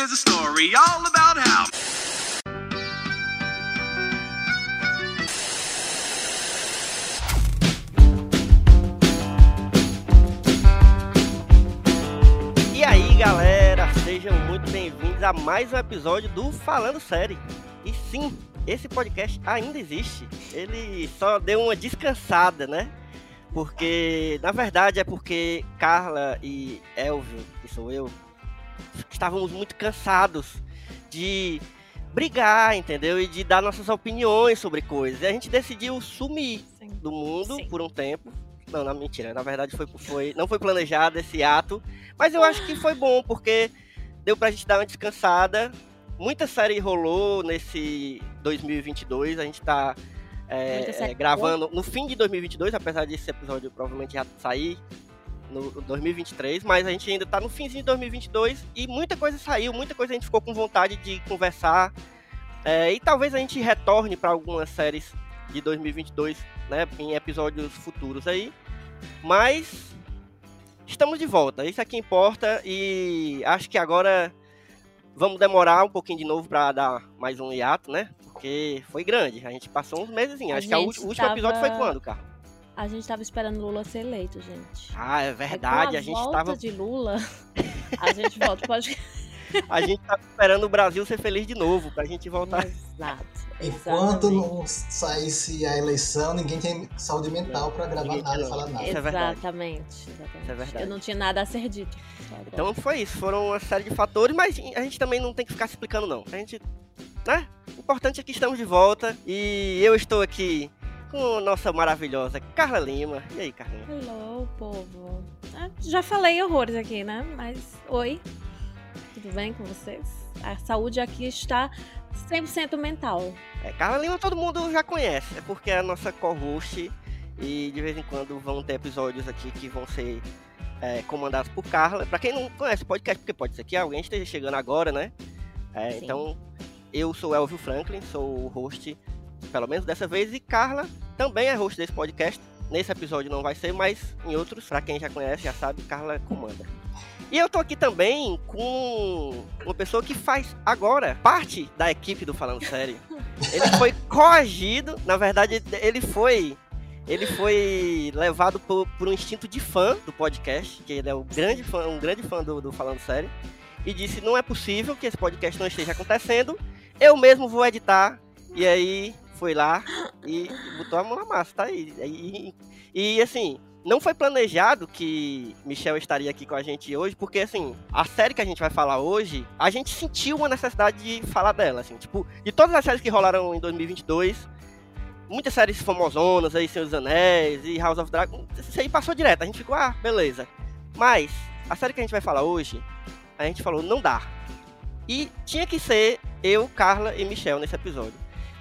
There's a story all about how. E aí, galera, sejam muito bem-vindos a mais um episódio do Falando Série. E sim, esse podcast ainda existe. Ele só deu uma descansada, né? Porque, na verdade, é porque Carla e Elvio, que sou eu, estávamos muito cansados de brigar, entendeu? E de dar nossas opiniões sobre coisas. E a gente decidiu sumir Sim. do mundo Sim. por um tempo. Não, não, mentira. Na verdade, foi, foi, não foi planejado esse ato. Mas eu acho que foi bom, porque deu pra gente dar uma descansada. Muita série rolou nesse 2022. A gente tá é, é, gravando no fim de 2022, apesar desse episódio provavelmente já sair no 2023. Mas a gente ainda tá no finzinho de 2022 e muita coisa saiu, muita coisa a gente ficou com vontade de conversar. É, e talvez a gente retorne para algumas séries de 2022, né, em episódios futuros aí. Mas estamos de volta, isso é que importa e acho que agora vamos demorar um pouquinho de novo para dar mais um hiato, né? Porque foi grande, a gente passou uns meses, acho que o último episódio tava- foi quando, cara? A gente tava esperando Lula ser eleito, gente. Ah, é com verdade, a gente volta tava de Lula, a gente volta. Pode... a gente tava esperando o Brasil ser feliz de novo pra gente voltar. Exato. Enquanto exatamente. não saísse a eleição, ninguém tem saúde mental pra gravar Ninguém nada e falar nada. É verdade. Exatamente, exatamente. Isso é verdade. Eu não tinha nada a ser dito. Então foi isso, foram uma série de fatores, mas a gente também não tem que ficar se explicando não. A gente, né? O importante é que estamos de volta e eu estou aqui com a nossa maravilhosa Carla Lima. E aí, Carlinha? Hello, povo. Ah, já falei horrores aqui, né? Mas, oi. Tudo bem com vocês? A saúde aqui está 100% mental. É, Carla Lima todo mundo já conhece, é porque é a nossa co-host e de vez em quando vão ter episódios aqui que vão ser é, comandados por Carla. Pra quem não conhece o podcast, porque pode ser que alguém esteja chegando agora, né? É, então, eu sou Elvio Franklin, sou o host, pelo menos dessa vez, e Carla também é host desse podcast. Nesse episódio não vai ser, mas em outros, pra quem já conhece, já sabe, Carla comanda. E eu tô aqui também com uma pessoa que faz agora parte da equipe do Falando Sério. Ele foi coagido, na verdade, ele foi. Ele foi levado por, por um instinto de fã do podcast, que ele é um grande fã, um grande fã do, do Falando Sério, e disse: não é possível que esse podcast não esteja acontecendo, eu mesmo vou editar. E aí foi lá e botou a mão na massa, tá aí. E, e assim, não foi planejado que Michel estaria aqui com a gente hoje, porque assim, a série que a gente vai falar hoje, a gente sentiu uma necessidade de falar dela, assim, tipo, de todas as séries que rolaram em 2022, muitas séries famosonas aí, Senhor dos Anéis e House of Dragon, isso aí passou direto, a gente ficou, ah, beleza. Mas, a série que a gente vai falar hoje, a gente falou, não dá. E tinha que ser eu, Carla e Michel nesse episódio.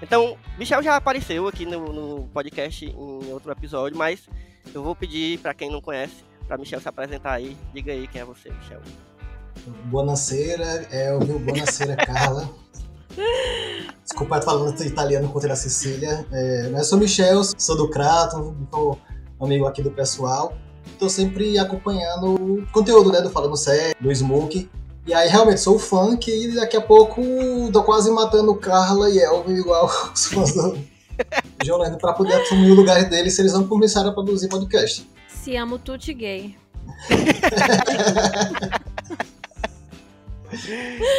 Então, Michel já apareceu aqui no, no podcast em outro episódio, mas eu vou pedir pra quem não conhece, pra Michel se apresentar aí. Diga aí quem é você, Michel. Buonasera, Elvio, buonasera, Carla. Desculpa eu tô falando italiano contra a Cecília. É, mas eu sou Michel, sou do Crato, sou amigo aqui do pessoal. Tô sempre acompanhando o conteúdo né, do Falando Sério, do Smoke. E aí realmente sou fã que daqui a pouco tô quase matando Carla e Elvio igual os fãs do João Lendo pra poder assumir o lugar deles se eles não começarem a produzir podcast. Se amo tutti gay.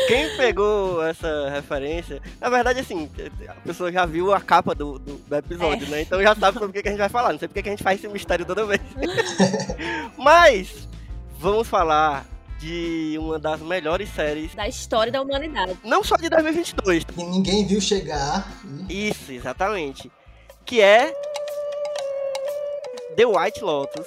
Quem pegou essa referência? Na verdade, assim, a pessoa já viu a capa do, do, do episódio, né? Então já sabe sobre o que a gente vai falar. Não sei porque que a gente faz esse mistério toda vez. Mas vamos falar de uma das melhores séries, Da história da humanidade. não só de 2022, Que ninguém viu chegar. E Isso, exatamente. Que é The White Lotus.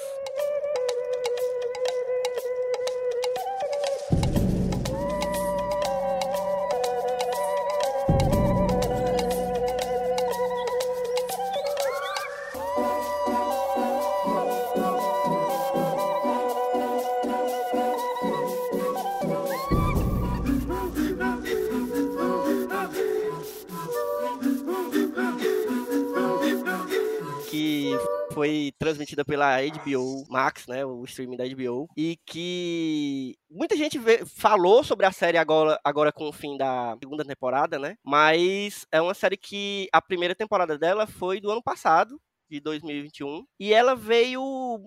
Pela HBO Max, né, o streaming da HBO, e que muita gente vê, falou sobre a série agora, agora com o fim da segunda temporada, né? Mas é uma série que a primeira temporada dela foi do ano passado, de 2021, e ela veio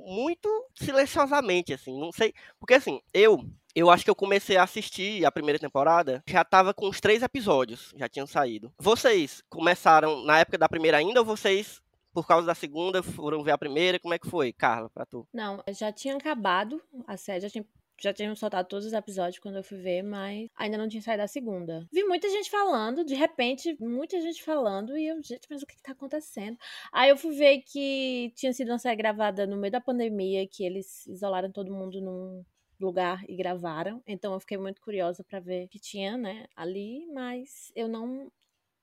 muito silenciosamente, assim, não sei, porque assim, eu eu acho que eu comecei a assistir a primeira temporada, já tava com os três episódios, já tinham saído. Vocês começaram na época da primeira ainda ou vocês por causa da segunda, foram ver a primeira? Como é que foi, Carla, pra tu? Não, já tinha acabado a série, já tinha já soltado todos os episódios quando eu fui ver, mas ainda não tinha saído a segunda. Vi muita gente falando, de repente, muita gente falando, e eu, gente, mas o que, que tá acontecendo? Aí eu fui ver que tinha sido uma série gravada no meio da pandemia, que eles isolaram todo mundo num lugar e gravaram. Então eu fiquei muito curiosa para ver o que tinha, né, ali, mas eu não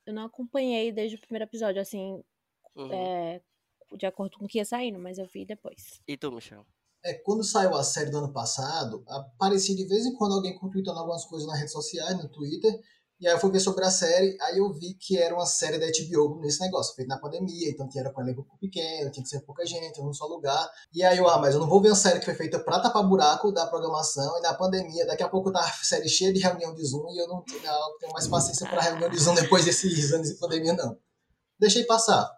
eu não acompanhei desde o primeiro episódio, assim, uhum. é, de acordo com o que ia saindo, mas eu vi depois. E tu, Michel? É, quando saiu a série do ano passado, aparecia de vez em quando alguém tweetando algumas coisas nas redes sociais, no Twitter, e aí eu fui ver sobre a série, aí eu vi que era uma série da HBO nesse negócio, feita na pandemia, então que era com elenco pequeno, tinha que ser pouca gente, num só lugar. E aí eu, ah, mas eu não vou ver uma série que foi feita pra tapar buraco da programação e na pandemia, daqui a pouco tá a série cheia de reunião de Zoom e eu não tenho, não tenho mais paciência para reunião de Zoom depois desses anos de pandemia, não. Deixei passar.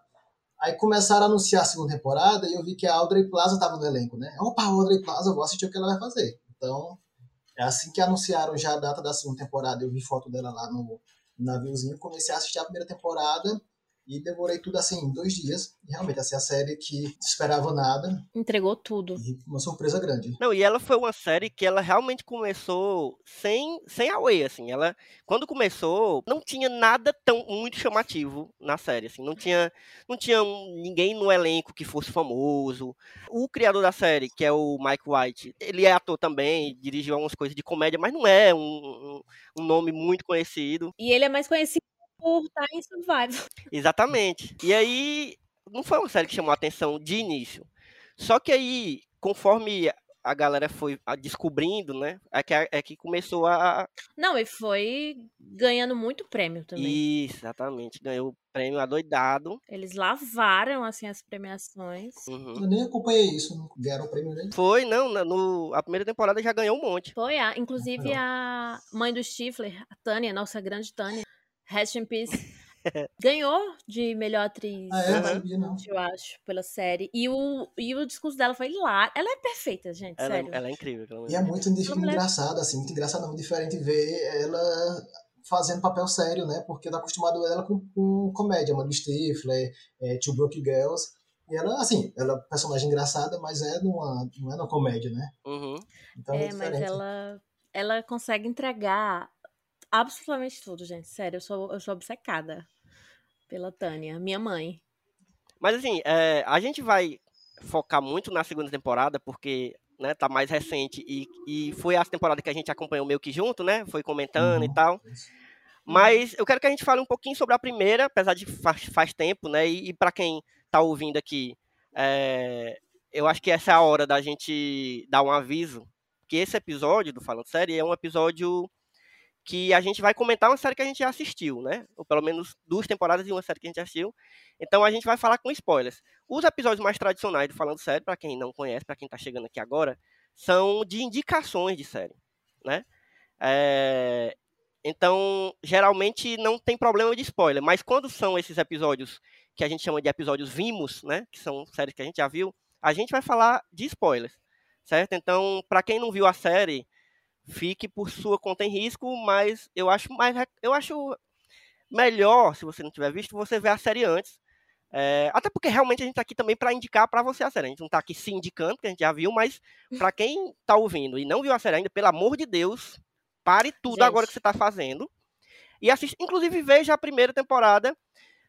Aí começaram a anunciar a segunda temporada e eu vi que a Audrey Plaza tava no elenco, né? Opa, Audrey Plaza, vou assistir o que ela vai fazer. Então, é assim que anunciaram já a data da segunda temporada, eu vi foto dela lá no, naviozinho, comecei a assistir a primeira temporada e devorei tudo assim em dois dias. E realmente, assim, a série que esperava nada. Entregou tudo. E uma surpresa grande. Não, e ela foi uma série que ela realmente começou sem, sem away, assim. Ela, quando começou, não tinha nada tão muito chamativo na série, assim. Não tinha, não tinha ninguém no elenco que fosse famoso. O criador da série, que é o Mike White, ele é ator também, dirigiu algumas coisas de comédia, mas não é um, um, um nome muito conhecido. E ele é mais conhecido por estar em Survivor. Exatamente. E aí, não foi uma série que chamou a atenção de início. Só que aí, conforme a galera foi descobrindo, né? É que, é que começou a. Não, e foi ganhando muito prêmio também. Isso, exatamente. Ganhou prêmio adoidado. Eles lavaram, assim, as premiações. Uhum. Eu nem acompanhei isso, não ganharam prêmio nem. Foi, não. No, a primeira temporada já ganhou um monte. Foi, a, inclusive a mãe do Stifler, a Tânia, nossa grande Tânia, Rest in Peace. Ganhou de melhor atriz, ah, é? eu acho, pela série. E o, e o discurso dela foi lá. Ela é perfeita, gente, ela, é, sério. Ela é incrível. E é muito engraçado, assim, muito engraçado, muito diferente ver ela fazendo papel sério, né? Porque tá acostumado ela com, com comédia, Amanda Stifler, é, Two Broke Girls. E ela, assim, ela é personagem engraçada, mas é numa, não é numa comédia, né? Uhum. Então é, é mas ela, ela consegue entregar absolutamente tudo, gente. Sério, eu sou, eu sou obcecada pela Tânia, minha mãe. Mas assim, é, a gente vai focar muito na segunda temporada, porque né, tá mais recente e, e foi a temporada que a gente acompanhou meio que junto, né? Foi comentando uhum. e tal. Mas eu quero que a gente fale um pouquinho sobre a primeira, apesar de faz, faz tempo, né? E, e para quem tá ouvindo aqui, é, eu acho que essa é a hora da gente dar um aviso que esse episódio do Falando Série é um episódio que a gente vai comentar uma série que a gente já assistiu, né? Ou pelo menos duas temporadas de uma série que a gente assistiu. Então a gente vai falar com spoilers. Os episódios mais tradicionais do Falando Série, para quem não conhece, para quem está chegando aqui agora, são de indicações de série, né? É... Então, geralmente não tem problema de spoiler, mas quando são esses episódios que a gente chama de episódios vimos, né? Que são séries que a gente já viu, a gente vai falar de spoilers, certo? Então, para quem não viu a série, fique por sua conta em risco, mas eu acho mais eu acho melhor, se você não tiver visto, você ver a série antes. É, até porque realmente a gente está aqui também para indicar para você a série. A gente não está aqui se indicando, porque a gente já viu, mas para quem está ouvindo e não viu a série ainda, pelo amor de Deus, pare tudo gente. agora que você está fazendo e assista. Inclusive veja a primeira temporada,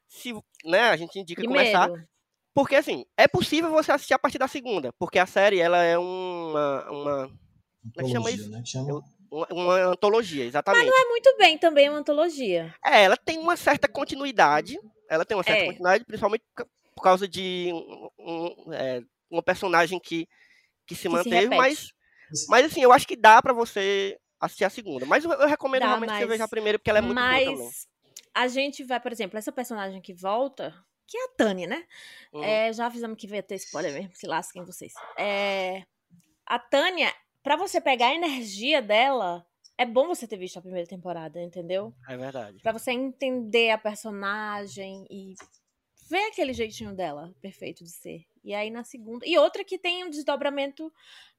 se, né, a gente indica Primeiro. começar. Porque assim, é possível você assistir a partir da segunda, porque a série ela é uma, uma Antologia, chama isso? Né? Chama... Uma, uma, antologia, exatamente. Mas não é muito bem também uma antologia. É, ela tem uma certa continuidade. Ela tem uma certa é. continuidade, principalmente por causa de um, um, é, uma personagem que, que se que manteve, se mas, mas assim, eu acho que dá para você assistir a segunda. Mas eu, eu recomendo dá, realmente mas, que você veja a primeira, porque ela é muito mas boa também. A gente vai, por exemplo, essa personagem que volta, que é a Tânia, né? Uhum. É, já avisamos que vai ter spoiler mesmo, se lasquem vocês. É, a Tânia, pra você pegar a energia dela, é bom você ter visto a primeira temporada, entendeu? É verdade. Pra você entender a personagem e ver aquele jeitinho dela, perfeito de ser. E aí na segunda. E outra que tem um desdobramento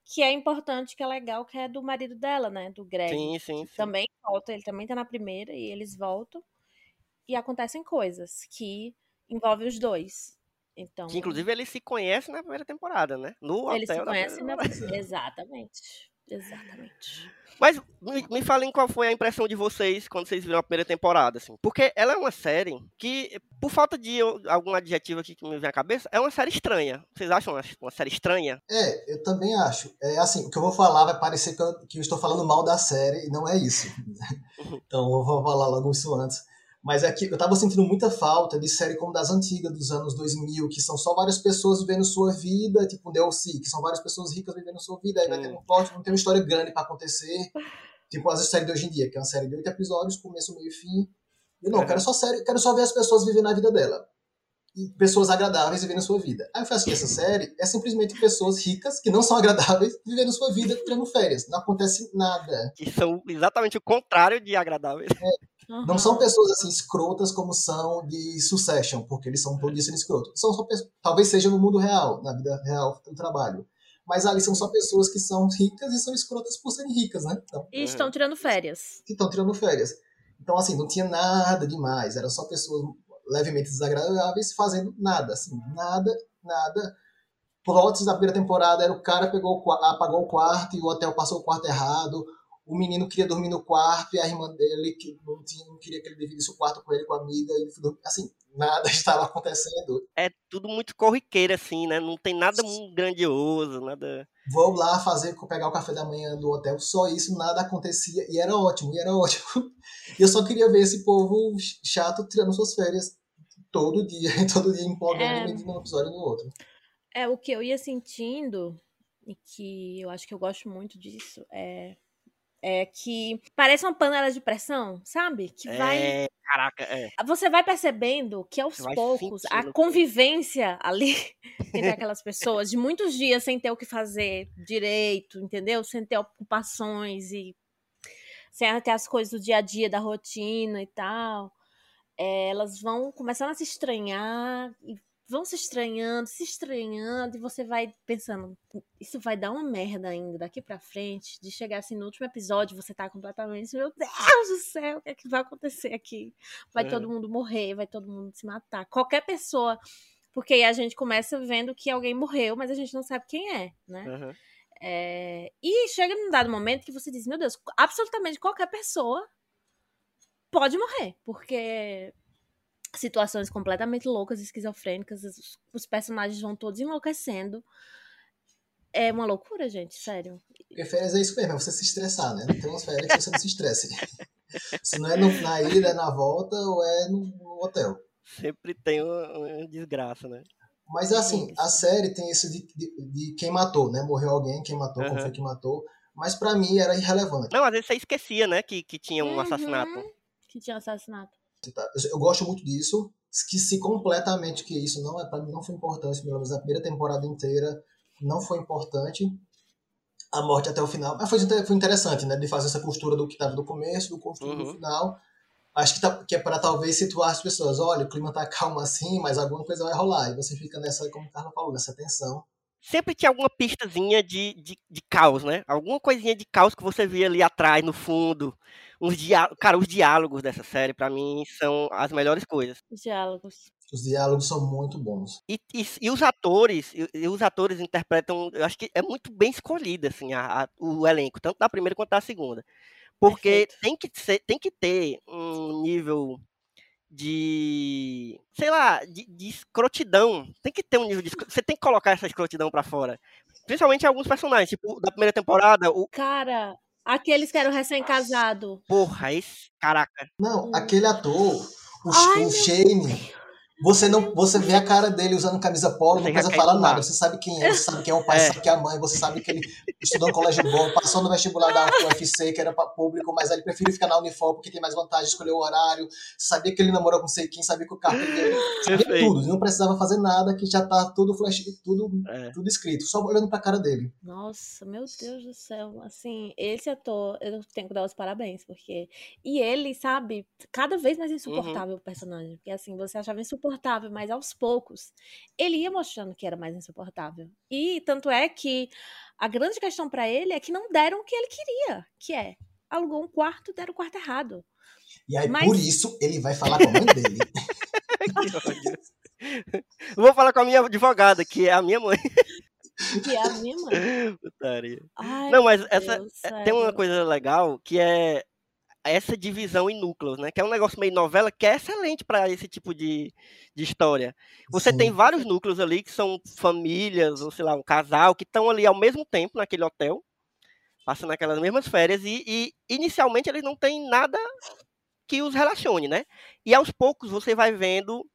que é importante, que é legal, que é do marido dela, né? Do Greg. Sim, sim, sim. Também volta, ele também tá na primeira e eles voltam. E acontecem coisas que envolvem os dois. Então. Que inclusive eles se conhecem na primeira temporada, né? No eles se conhecem na... primeira Exatamente. Exatamente. Mas me, me falem qual foi a impressão de vocês quando vocês viram a primeira temporada, assim. Porque ela é uma série que, por falta de algum adjetivo aqui que me vem à cabeça, é uma série estranha. Vocês acham uma, uma série estranha? É, eu também acho. É assim, o que eu vou falar vai parecer que eu, que eu estou falando mal da série e não é isso. então eu vou falar logo isso antes. Mas é que eu tava sentindo muita falta de série como das antigas, dos anos 2000, que são só várias pessoas vivendo sua vida, tipo um DLC, que são várias pessoas ricas vivendo sua vida, aí vai ter um plot, não tem uma história grande pra acontecer. Tipo as séries de hoje em dia, que é uma série de oito episódios, começo, meio e fim. Eu não, Uhum. quero só série, quero só ver as pessoas vivendo a vida dela. E pessoas agradáveis vivendo a sua vida. Aí eu faço que essa série é simplesmente pessoas ricas, que não são agradáveis, vivendo sua vida, tirando férias. Não acontece nada. Que são exatamente o contrário de agradáveis. Não Aham. são pessoas assim escrotas como são de Succession, porque eles são todos sendo escrotos. São só pessoas, talvez seja no mundo real, na vida real do trabalho. Mas ali são só pessoas que são ricas e são escrotas por serem ricas, né? Então, E estão tirando férias. que estão tirando férias. Então, assim, não tinha nada demais. Eram só pessoas levemente desagradáveis fazendo nada, assim, nada, nada. Plots da primeira temporada era o cara pegou apagou o quarto e o hotel passou o quarto errado. O menino queria dormir no quarto e a irmã dele que não, tinha, não queria que ele dividisse o quarto com ele, com a amiga. E ele foi dormir. assim, nada estava acontecendo. É tudo muito corriqueiro, assim, né? Não tem nada muito grandioso, nada. Vou lá fazer, pegar o café da manhã do hotel. Só isso, nada acontecia. E era ótimo, e era ótimo. E eu só queria ver esse povo chato tirando suas férias todo dia, todo dia empolgando É. de um episódio no outro. É, o que eu ia sentindo, e que eu acho que eu gosto muito disso, é, é que parece uma panela de pressão, sabe? Que vai. É, caraca, é. Você vai percebendo que aos vai poucos a convivência ali entre aquelas pessoas, de muitos dias sem ter o que fazer direito, entendeu? Sem ter ocupações e sem ter as coisas do dia a dia, da rotina e tal. é, elas vão começando a se estranhar e vão se estranhando, se estranhando, e você vai pensando, isso vai dar uma merda ainda daqui pra frente, de chegar assim no último episódio, você tá completamente, meu Deus do céu, o que é que vai acontecer aqui? Vai É. todo mundo morrer, vai todo mundo se matar. Qualquer pessoa, porque aí a gente começa vendo que alguém morreu, mas a gente não sabe quem é, né? Aham. É, E chega num dado momento que você diz, meu Deus, absolutamente qualquer pessoa pode morrer, porque situações completamente loucas, esquizofrênicas, os, os personagens vão todos enlouquecendo. É uma loucura, gente, sério. Porque férias é isso mesmo, é você se estressar, né? Não tem umas férias que você não se estresse. Se não é no- na ida, é na volta ou é no, no hotel. Sempre tem uma, uma desgraça, né? Mas assim, a série tem isso de, de, de quem matou, né? Morreu alguém, quem matou, como Aham. foi que matou. Mas pra mim era irrelevante. Não, às vezes você esquecia, né? Que, que tinha um Uhum. assassinato. Que tinha assassinato. Tá? Eu, gosto muito disso. Esqueci completamente que isso não é para mim não foi importante, pelo menos a primeira temporada inteira não foi importante. A morte até o final. Mas foi, foi interessante, né? De fazer essa costura do que estava do começo, do costura do Uhum. final. Acho que, tá, que é para talvez situar as pessoas. Olha, o clima tá calmo assim, mas alguma coisa vai rolar. E você fica nessa, como o Carlos falou, nessa tensão. Sempre tinha alguma pistazinha de, de, de caos, né? Alguma coisinha de caos que você via ali atrás, no fundo. Diá... Cara, os diálogos dessa série, pra mim, são as melhores coisas. Os diálogos. Os diálogos são muito bons. E, e, e os atores, e, e os atores interpretam, eu acho que é muito bem escolhido, assim, a- a- o elenco, tanto da primeira quanto da segunda. Porque Perfeito. tem que, ser, tem que ter um nível de, sei lá, de, de escrotidão. Tem que ter um nível de Você tem que colocar essa escrotidão pra fora. Principalmente alguns personagens, tipo, da primeira temporada, o. Cara, aqueles que eram recém-casados. Porra, esse. Caraca. Não, aquele ator, o, Ai, o Shane, Você não, você vê a cara dele usando camisa polo, não precisa falar nada. Você sabe quem é, você sabe quem é o pai, É. você sabe quem é a mãe, você sabe que ele estudou no colégio bom, passou no vestibular da UFC, que era para público, mas ele prefere ficar na Unifor porque tem mais vantagem de escolher o horário. Você sabia que ele namorou com sei quem, sabia que o carro dele, sabia Perfeito. tudo. Não precisava fazer nada, que já tá tudo flash, tudo, É. tudo escrito, só olhando pra cara dele. Nossa, meu Deus do céu. Assim, esse ator, eu tenho que dar os parabéns, porque. E ele, sabe, cada vez mais insuportável o personagem. Porque assim, você achava insuportável, mas aos poucos ele ia mostrando que era mais insuportável. E tanto é que a grande questão pra ele é que não deram o que ele queria, que é alugou um quarto, deram o quarto errado. E aí, Mas- por isso, ele vai falar com a mãe dele. Vou falar com a minha advogada, que é a minha mãe. Que é a minha mãe. Putaria. Ai, Não, mas essa Deus, é- tem uma coisa legal que é essa divisão em núcleos, né? Que é um negócio meio novela que é excelente para esse tipo de, de história. Você Sim. tem vários núcleos ali que são famílias, ou sei lá, um casal, que estão ali ao mesmo tempo naquele hotel, passando aquelas mesmas férias, e, e inicialmente eles não têm nada que os relacione, né? E aos poucos você vai vendo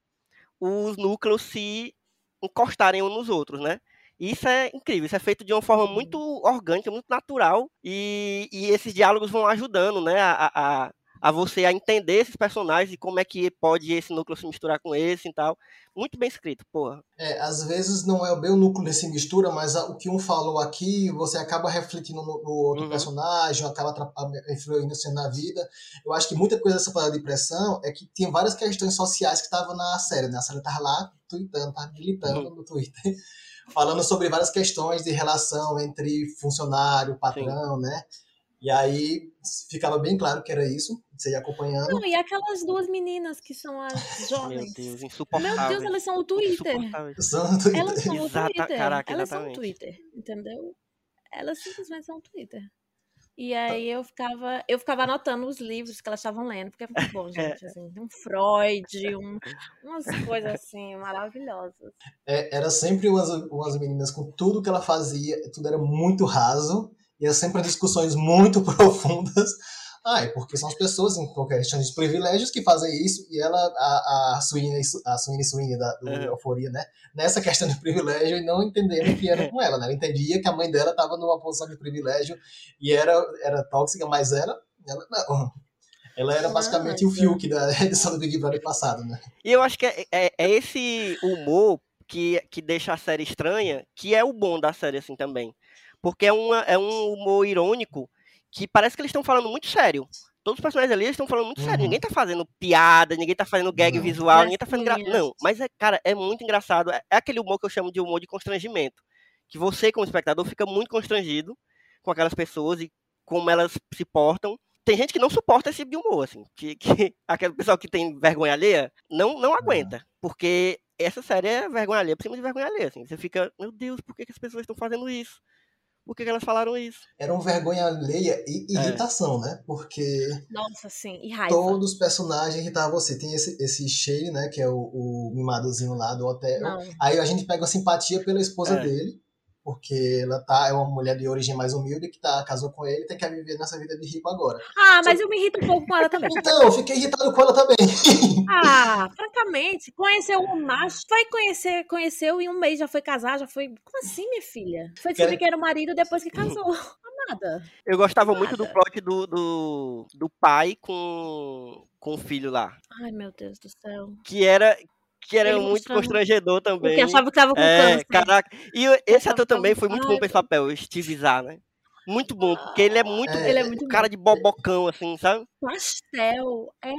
os núcleos se encostarem uns nos outros, né? Isso é incrível, isso é feito de uma forma muito orgânica, muito natural, e, e esses diálogos vão ajudando, né, a, a, a você a entender esses personagens e como é que pode esse núcleo se misturar com esse e tal. Muito bem escrito, porra. É, às vezes não é bem o núcleo desse mistura, mas o que um falou aqui, você acaba refletindo no, no outro Uhum. personagem, acaba influenciando na vida. Eu acho que muita coisa dessa parada de pressão é que tinha várias questões sociais que estavam na série, né? A série tava lá tweetando, tava militando Uhum. no Twitter, falando sobre várias questões de relação entre funcionário, patrão, né? E aí ficava bem claro que era isso, você ia acompanhando. Não, e aquelas duas meninas que são as Meu jovens. Deus, Meu. Deus, elas são o Twitter. Usando no Twitter. Elas são o Exata- Twitter. caraca, elas são o. Twitter, entendeu? Elas simplesmente são o Twitter. E aí eu ficava, eu ficava anotando os livros que elas estavam lendo, porque é muito bom, gente. Assim, um Freud, um, umas coisas assim maravilhosas. É, era sempre umas, umas meninas com tudo que ela fazia, tudo era muito raso, e era sempre discussões muito profundas. Ah, é porque são as pessoas em qualquer questão de privilégios que fazem isso, e ela, a, a Sweeney, a Sweeney, Sweeney da, do Uhum. Euforia, né? Nessa questão de privilégio e não entendendo que era com ela, né? Ela entendia que a mãe dela estava numa posição de privilégio e era, era tóxica, mas ela, ela não. Ela era basicamente o Nossa. Fiuk da edição do Big Brother passado, né? E eu acho que é, é- é esse humor que, que deixa a série estranha, que é o bom da série, assim, também. Porque é, uma, é um humor irônico que parece que eles estão falando muito sério. Todos os personagens ali eles estão falando muito sério. Uhum. Ninguém tá fazendo piada, ninguém tá fazendo gag Não. visual, ninguém tá fazendo gra... Não, mas, é, cara, é muito engraçado. É, é aquele humor que eu chamo de humor de constrangimento. Que você, como espectador, fica muito constrangido com aquelas pessoas e como elas se portam. Tem gente que não suporta esse tipo de humor, assim. Que, que aquele pessoal que tem vergonha alheia não, não aguenta. Porque essa série é vergonha alheia por cima de vergonha alheia, assim. Você fica, meu Deus, por que, que as pessoas estão fazendo isso? Por que, que elas falaram isso? Era um vergonha alheia e irritação, né? Porque Nossa, sim, e raiva. todos os personagens irritavam você. Tem esse, esse Shay, né? Que é o, o mimadozinho lá do hotel. Não. Aí a gente pega uma simpatia pela esposa É. dele, porque ela tá, é uma mulher de origem mais humilde que tá, casou com ele e tem que viver nessa vida de rico agora. Ah, mas eu me irrito um pouco com ela também. Então, eu fiquei irritado com ela também. Ah, francamente, conheceu um macho, foi conhecer, conheceu e em um mês já foi casar, já foi. Como assim, minha filha? Foi descobrir que era o marido depois que casou. Nada. Eu gostava muito do plot do, do, do pai com, com o filho lá. Ai, meu Deus do céu. Que era, que era Ele muito constrangedor também. Porque achava que tava com É, câncer. caraca. E esse ator também foi muito bom pra esse papel, Steve Zahn, né? Muito bom, porque ele é muito É, Ele é muito cara de bobocão, assim, sabe? Pastel. É.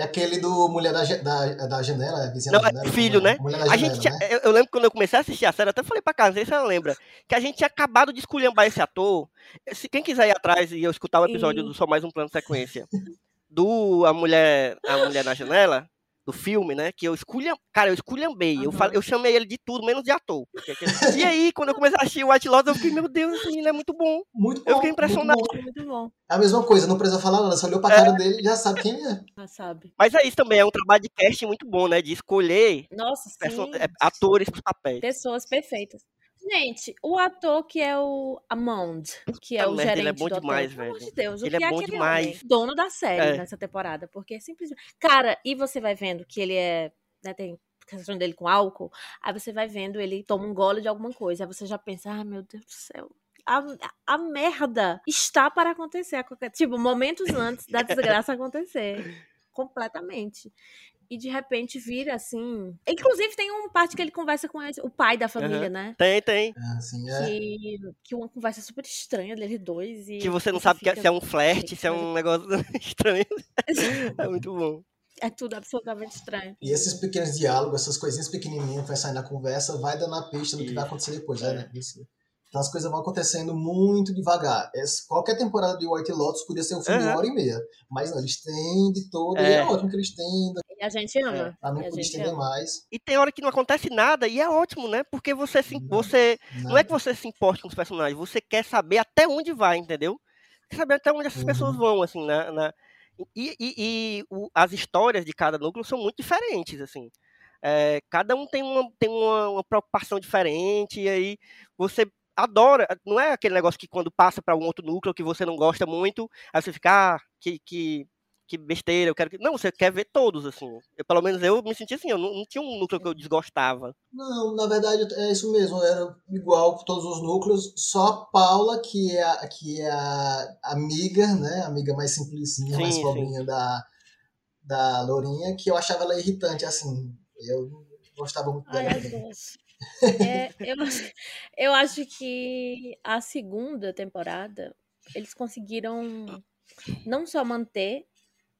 É aquele do Mulher da, da, da Janela, a vizinha Não, da é janela. filho, é? né? Mulher da A Janela, gente né? eu, eu lembro quando eu comecei a assistir a série, eu até falei pra casa, se ela lembra, que a gente tinha acabado de esculhambar esse ator. Se quem quiser ir atrás e eu escutar o episódio E- do Só Mais Um Plano de Sequência, do A Mulher, a Mulher na Janela, do filme, né? Que eu esculham, cara, eu esculhambei. Eu, Aham. falei, eu chamei ele de tudo, menos de ator. E aí, quando eu comecei a assistir o White Lotus, eu fiquei, meu Deus, esse menino é muito bom. Muito bom. eu fiquei muito impressionado. bom. Muito bom. É a mesma coisa, não precisa falar nada, só olhou pra cara dele e já sabe quem é. Já sabe. Mas é isso também, é um trabalho de casting muito bom, né? De escolher Nossa, perso- sim. é, atores pros papéis. Pessoas perfeitas. Gente, o ator que é o Amond, que é o merda, ele gerente é bom do demais, hotel, pelo amor velho. de Deus, o Ele que é é bom aquele demais. homem? Dono da série É. nessa temporada, porque simplesmente... Cara, e você vai vendo que ele é... né, tem questão dele com álcool, aí você vai vendo ele toma um gole de alguma coisa, aí você já pensa, ah, meu Deus do céu. A, a merda está para acontecer. Tipo, momentos antes da desgraça acontecer. Completamente. E de repente vira assim. Inclusive, tem uma parte que ele conversa com o pai da família, Aham. né? Tem, tem. Assim, é. Que, que uma conversa super estranha deles dois. E Que você não sabe fica, se é um flerte, "Gente, se é um negócio estranho. É muito bom. É tudo absolutamente estranho. E esses pequenos diálogos, essas coisinhas pequenininhas que vai sair na conversa, vai dando a pista do que vai acontecer depois, né? Isso. Então as coisas vão acontecendo muito devagar. Essa- qualquer temporada de White Lotus podia ser um filme de Aham. uma hora e meia. Mas não, eles têm de todo. É. E é ótimo que eles têm, E a gente ama. pra não e a gente estender ama. mais. E tem hora que não acontece nada, e é ótimo, né? Porque você se, Não. você Não Né? é que você se importe com os personagens, você quer saber até onde vai, entendeu? Quer saber até onde essas Uhum. pessoas vão, assim, na. na- E, e- e o- as histórias de cada núcleo são muito diferentes, assim. É, cada um tem, uma, tem uma, uma preocupação diferente, e aí você adora. Não é aquele negócio que quando passa para um outro núcleo que você não gosta muito, aí você fica, ah, que, que, que besteira, eu quero que. Não, você quer ver todos, assim. Eu, pelo menos eu me senti assim, eu não, não tinha um núcleo que eu desgostava. Não, na verdade é isso mesmo, era igual com todos os núcleos, só a Paula, que é a, que é a amiga, né? A amiga mais simplicinha, mais Sim, pobrinha da, da Lourinha, que eu achava ela irritante, assim. Eu não gostava muito Ai, dela. duas. É, eu, eu acho que a segunda temporada eles conseguiram não só manter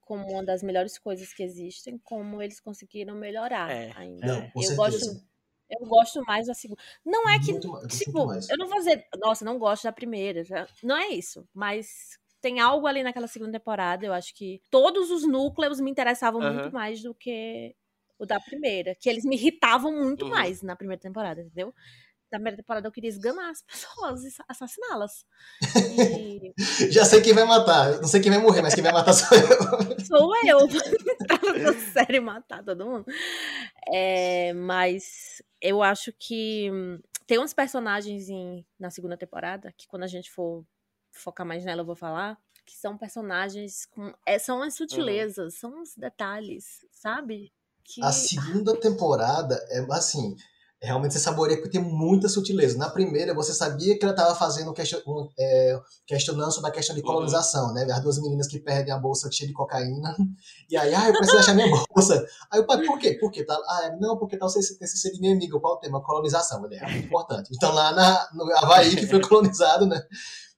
como uma das melhores coisas que existem, como eles conseguiram melhorar É, ainda. Não, eu certeza. gosto, eu gosto mais da segunda. Não é que Muito tipo, muito eu não vou dizer, nossa, não gosto da primeira, já- não é isso, mas tem algo ali naquela segunda temporada, eu acho que todos os núcleos me interessavam Aham. muito mais do que o da primeira, que eles me irritavam muito Uhum. mais na primeira temporada, entendeu? Na primeira temporada eu queria esganar as pessoas e assassiná-las. E Já sei quem vai matar, não sei quem vai morrer, mas quem vai matar sou eu. sou eu. Tava na série matar todo mundo. É, mas eu acho que tem uns personagens em- na segunda temporada que quando a gente for focar mais nela eu vou falar que são personagens com é, são as sutilezas, são os detalhes, sabe? Que A segunda temporada é assim, realmente você saboreia porque tem muita sutileza. Na primeira, você sabia que ela estava fazendo question, um, é, questionando sobre a questão de Uhum. colonização, né? As duas meninas que perdem a bolsa cheia de cocaína. E aí, ah, eu preciso achar minha bolsa. Aí o pai, por quê? Por quê? Tá, ah, é, não, porque tal você tem que ser de minha amiga. Qual o tema? Colonização. Ele é muito importante. Então lá na, no Havaí, que foi colonizado, né?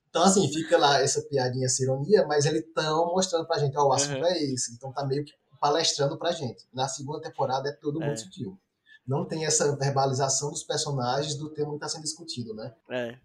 Então, assim, fica lá essa piadinha, essa ironia, mas eles estão mostrando pra gente, ó, o assunto Uhum. é esse. Então tá meio que palestrando pra gente. Na segunda temporada é tudo muito É. sutil. Não tem essa verbalização dos personagens do tema que está sendo discutido, né? É.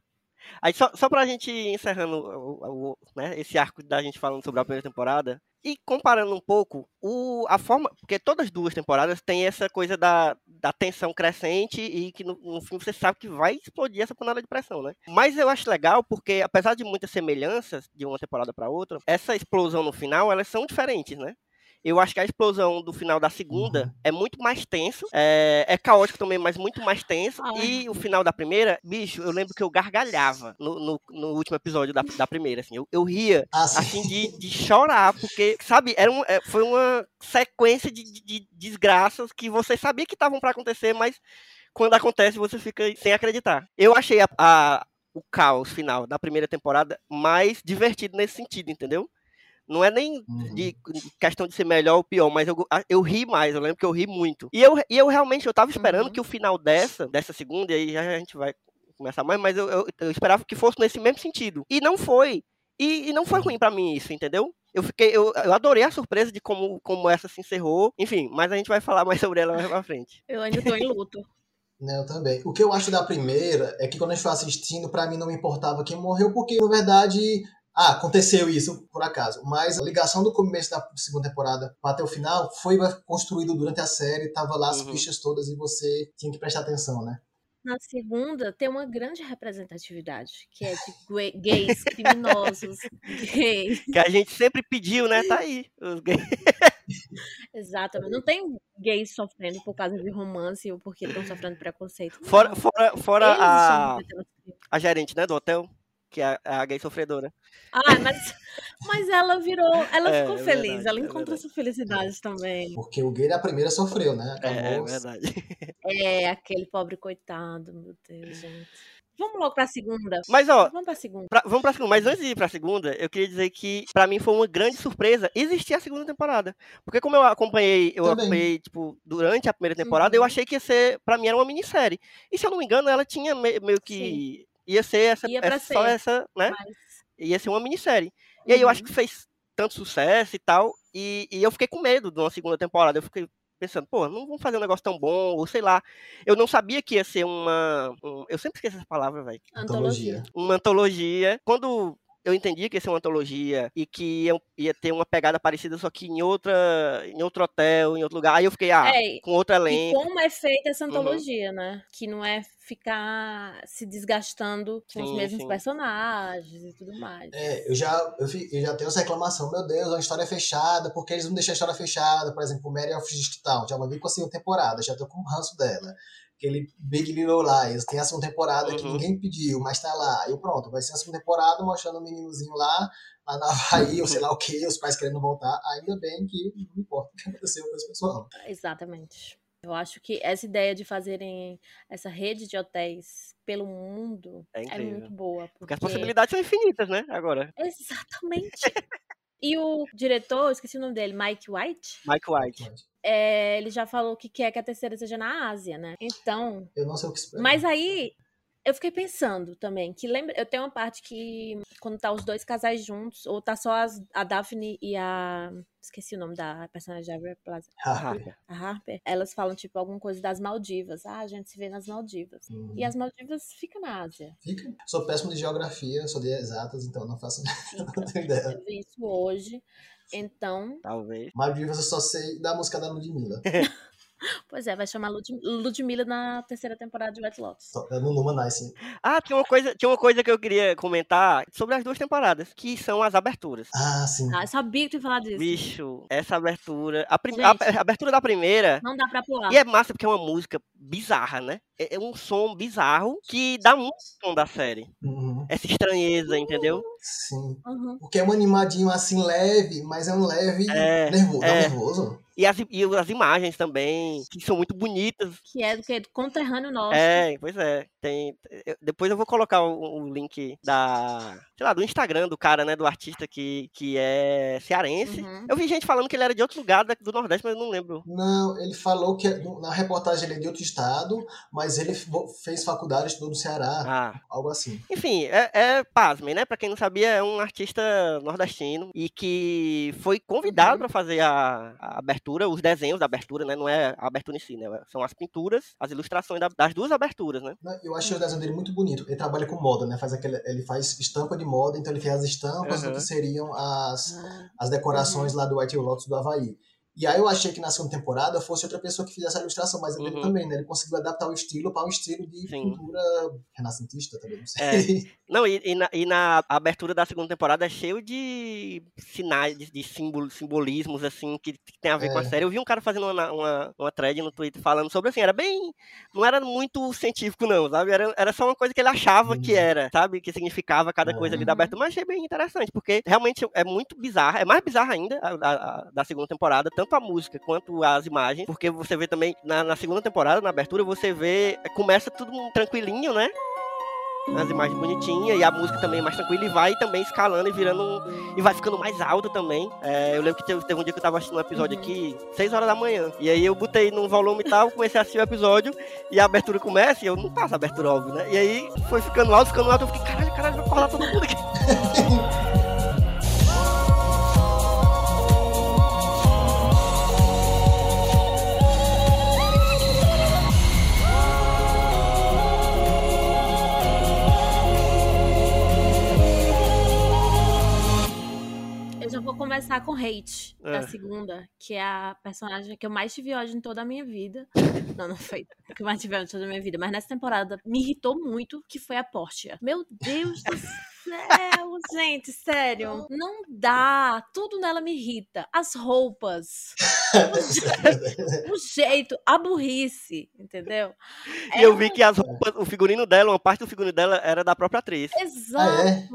Aí só, só pra gente ir encerrando o, o- né, esse arco da gente falando sobre a primeira temporada e comparando um pouco o, a forma. Porque todas as duas temporadas tem essa coisa da, da tensão crescente e que no, no fim você sabe que vai explodir essa panela de pressão, né? Mas eu acho legal porque, apesar de muitas semelhanças de uma temporada pra outra, essa explosão no final elas são diferentes, né? Eu acho que a explosão do final da segunda Uhum. é muito mais tenso. É, é caótico também, mas muito mais tenso. Ai. E o final da primeira, bicho, eu lembro que eu gargalhava no, no, no último episódio da, da primeira, assim. Eu, eu ria, Assim, assim, de, de chorar, porque, sabe, era um, é, foi uma sequência de, de- de desgraças que você sabia que estavam pra acontecer, mas quando acontece você fica sem acreditar. Eu achei a- a- o caos final da primeira temporada mais divertido nesse sentido, entendeu? Não é nem uhum. de questão de ser melhor ou pior, mas eu, eu ri mais, eu lembro que eu ri muito. E eu, e eu realmente, eu tava esperando Uhum. que o final dessa, dessa segunda, e aí já a gente vai começar mais, mas eu, eu, eu esperava que fosse nesse mesmo sentido. E não foi. E, e não foi ruim pra mim isso, entendeu? Eu fiquei, eu, eu adorei a surpresa de como, como essa se encerrou. Enfim, mas a gente vai falar mais sobre ela mais pra frente. eu ainda tô em luto. Eu também. O que eu acho da primeira é que quando a gente foi assistindo, pra mim não me importava quem morreu, porque na verdade. Ah, aconteceu isso por acaso. Mas a ligação do começo da segunda temporada até o final foi construído durante a série, tava lá as Uhum. fichas todas e você tinha que prestar atenção, né? Na segunda, tem uma grande representatividade, que é de gays, criminosos, gays. Que a gente sempre pediu, né? Tá aí. Os gays. Exatamente. Não tem gays sofrendo por causa de romance ou porque estão sofrendo preconceito. Fora, fora, fora Eles a, a gerente, né, do hotel. Que é a, a gay sofredora. Ah, mas, mas ela virou. Ela É, ficou é feliz. verdade, ela é encontrou sua felicidade também. Porque o gay da primeira sofreu, né? É, é verdade. É, aquele pobre coitado, meu Deus, gente. Vamos logo pra segunda. Mas, ó, Vamos pra segunda. Pra- vamos pra segunda. Mas antes de ir pra segunda, eu queria dizer que, pra mim, foi uma grande surpresa existir a segunda temporada. Porque como eu acompanhei, eu Também. acompanhei, tipo, durante a primeira temporada, eu Uhum. achei que ia ser, pra mim, era uma minissérie. E se eu não me engano, ela tinha me- meio que. Ia ser essa, Ia essa- só ser. essa, né? Mas, Ia ser uma minissérie. E aí eu acho Uhum. que fez tanto sucesso e tal. E, e eu fiquei com medo de uma segunda temporada. Eu fiquei pensando, pô, não vamos fazer um negócio tão bom, ou sei lá. Eu não sabia que ia ser uma. um- eu sempre esqueço essa palavra, velho antologia. uma antologia. Quando eu entendi que ia ser uma antologia e que ia, ia ter uma pegada parecida, só que em outra, em outro hotel, em outro lugar, aí eu fiquei, ah, É, com outro E elenco. como é feita essa Uhum. antologia, né? Que não é ficar se desgastando com os Sim, mesmos sim. personagens e tudo mais. É, eu já, eu, eu já tenho essa reclamação, meu Deus, é uma história fechada, porque eles não deixam a história fechada, por exemplo, Mary of Town, já mandei com a segunda temporada, já tô com o ranço dela. Aquele Big Little Lies, tem a segunda temporada que Uhum. ninguém pediu, mas tá lá. E pronto, vai ser a segunda temporada mostrando o meninozinho lá, lá na Havaí, ou sei lá o que, os pais querendo voltar. Ainda bem que não importa o que aconteceu com esse pessoal. Exatamente. Eu acho que essa ideia de fazerem essa rede de hotéis pelo mundo É é, muito boa. Porque... Porque as possibilidades são infinitas, né? Agora. Exatamente. e o diretor, esqueci o nome dele, Mike White, Mike White. É, ele já falou que quer que a terceira seja na Ásia, né? Então, Eu não sei o que esperar. Mas aí eu fiquei pensando também que lembra, eu tenho uma parte que quando tá os dois casais juntos ou tá só as- a Daphne e a esqueci o nome da personagem da Plaza, Harper. a Harper, elas falam tipo alguma coisa das Maldivas. Ah, a gente se vê nas Maldivas. Uhum. E as Maldivas ficam na Ásia. Fica. Sou péssimo de geografia, sou de exatas, então não faço não tenho ideia. Eu vi isso hoje. Então, Talvez. Maldivas eu só sei da música da Ludmilla. pois é, vai chamar Lud Ludmilla na terceira temporada de White Lotus. É no Numa Nice. Ah, tinha uma, coisa, tinha uma coisa que eu queria comentar sobre as duas temporadas, que são as aberturas. Ah, sim. Ah, eu sabia que tu ia falar disso. Bicho, essa abertura. A, Gente. a- a abertura da primeira. Não dá pra pular. E é massa porque é uma música bizarra, né? É é um som bizarro que dá muito som da série. Uhum. Essa estranheza, entendeu? Sim. Uhum. Porque é um animadinho assim leve, mas é um leve É, nervoso. Um é. nervoso. E as, e as imagens também, que são muito bonitas. Que é do que? Do conterrâneo nosso. É, pois é. Tem, eu- depois eu vou colocar o, o link da. Sei lá, do Instagram do cara, né? Do artista que, que é cearense. Uhum. Eu vi gente falando que ele era de outro lugar do Nordeste, mas eu não lembro. Não, ele falou que no- na reportagem ele é de outro estado, mas ele fez faculdade, estudou no Ceará, Ah. algo assim. Enfim, é, é pasmem, né? Pra quem não sabia, é um artista nordestino e que foi convidado Uhum. pra fazer a, a abertura, os desenhos da abertura, né? Não é a abertura em si, né? São as pinturas, as ilustrações da- das duas aberturas, né? Eu achei o desenho dele muito bonito. Ele trabalha com moda, né? Faz aquele, ele faz estampa de moda, então ele fez as estampas do Aham. que seriam as, Ah, as decorações lá do White Lotus do Havaí. E aí eu achei que na segunda temporada fosse outra pessoa que fizesse a ilustração, mas ele Uhum. também, né? Ele conseguiu adaptar o estilo para um estilo de Sim. pintura renascentista também, não sei. É. Não, e, e na, e na abertura da segunda temporada é cheio de sinais, de, de símbolo- simbolismos, assim, que, que tem a ver com a É. série. Eu vi um cara fazendo uma, uma, uma thread no Twitter falando sobre, assim, era bem... Não era muito científico, não, sabe? Era, era só uma coisa que ele achava que Uhum. era, sabe? Que significava cada coisa ali da Uhum. abertura. Mas achei bem interessante, porque realmente é muito bizarro. É mais bizarro ainda a, a- a- da segunda temporada, tanto a música quanto as imagens, porque você vê também, na, na segunda temporada, na abertura, você vê... Começa tudo tranquilinho, né? as imagens bonitinhas e a música também mais tranquila e vai também escalando e virando e vai ficando mais alto também. É, eu lembro que teve, teve um dia que eu tava assistindo um episódio aqui, 6 horas da manhã. E aí eu botei num volume e tal, comecei a assistir o episódio e a abertura começa e eu não passo a abertura, óbvio, né? E aí foi ficando alto, ficando alto, eu fiquei, caralho, caralho, vai acordar todo mundo aqui. começar com Hate, Ah. da segunda, que é a personagem que eu mais tive ódio em toda a minha vida. Não, não foi que eu mais tive ódio em toda a minha vida, mas nessa temporada me irritou muito, que foi a Portia. Meu Deus do céu! Céu, gente, sério. Não dá. Tudo nela me irrita. As roupas. O jeito, a burrice, entendeu? E eu vi que as roupas, o figurino dela, uma parte do figurino dela era da própria atriz. Exato. Ah, é?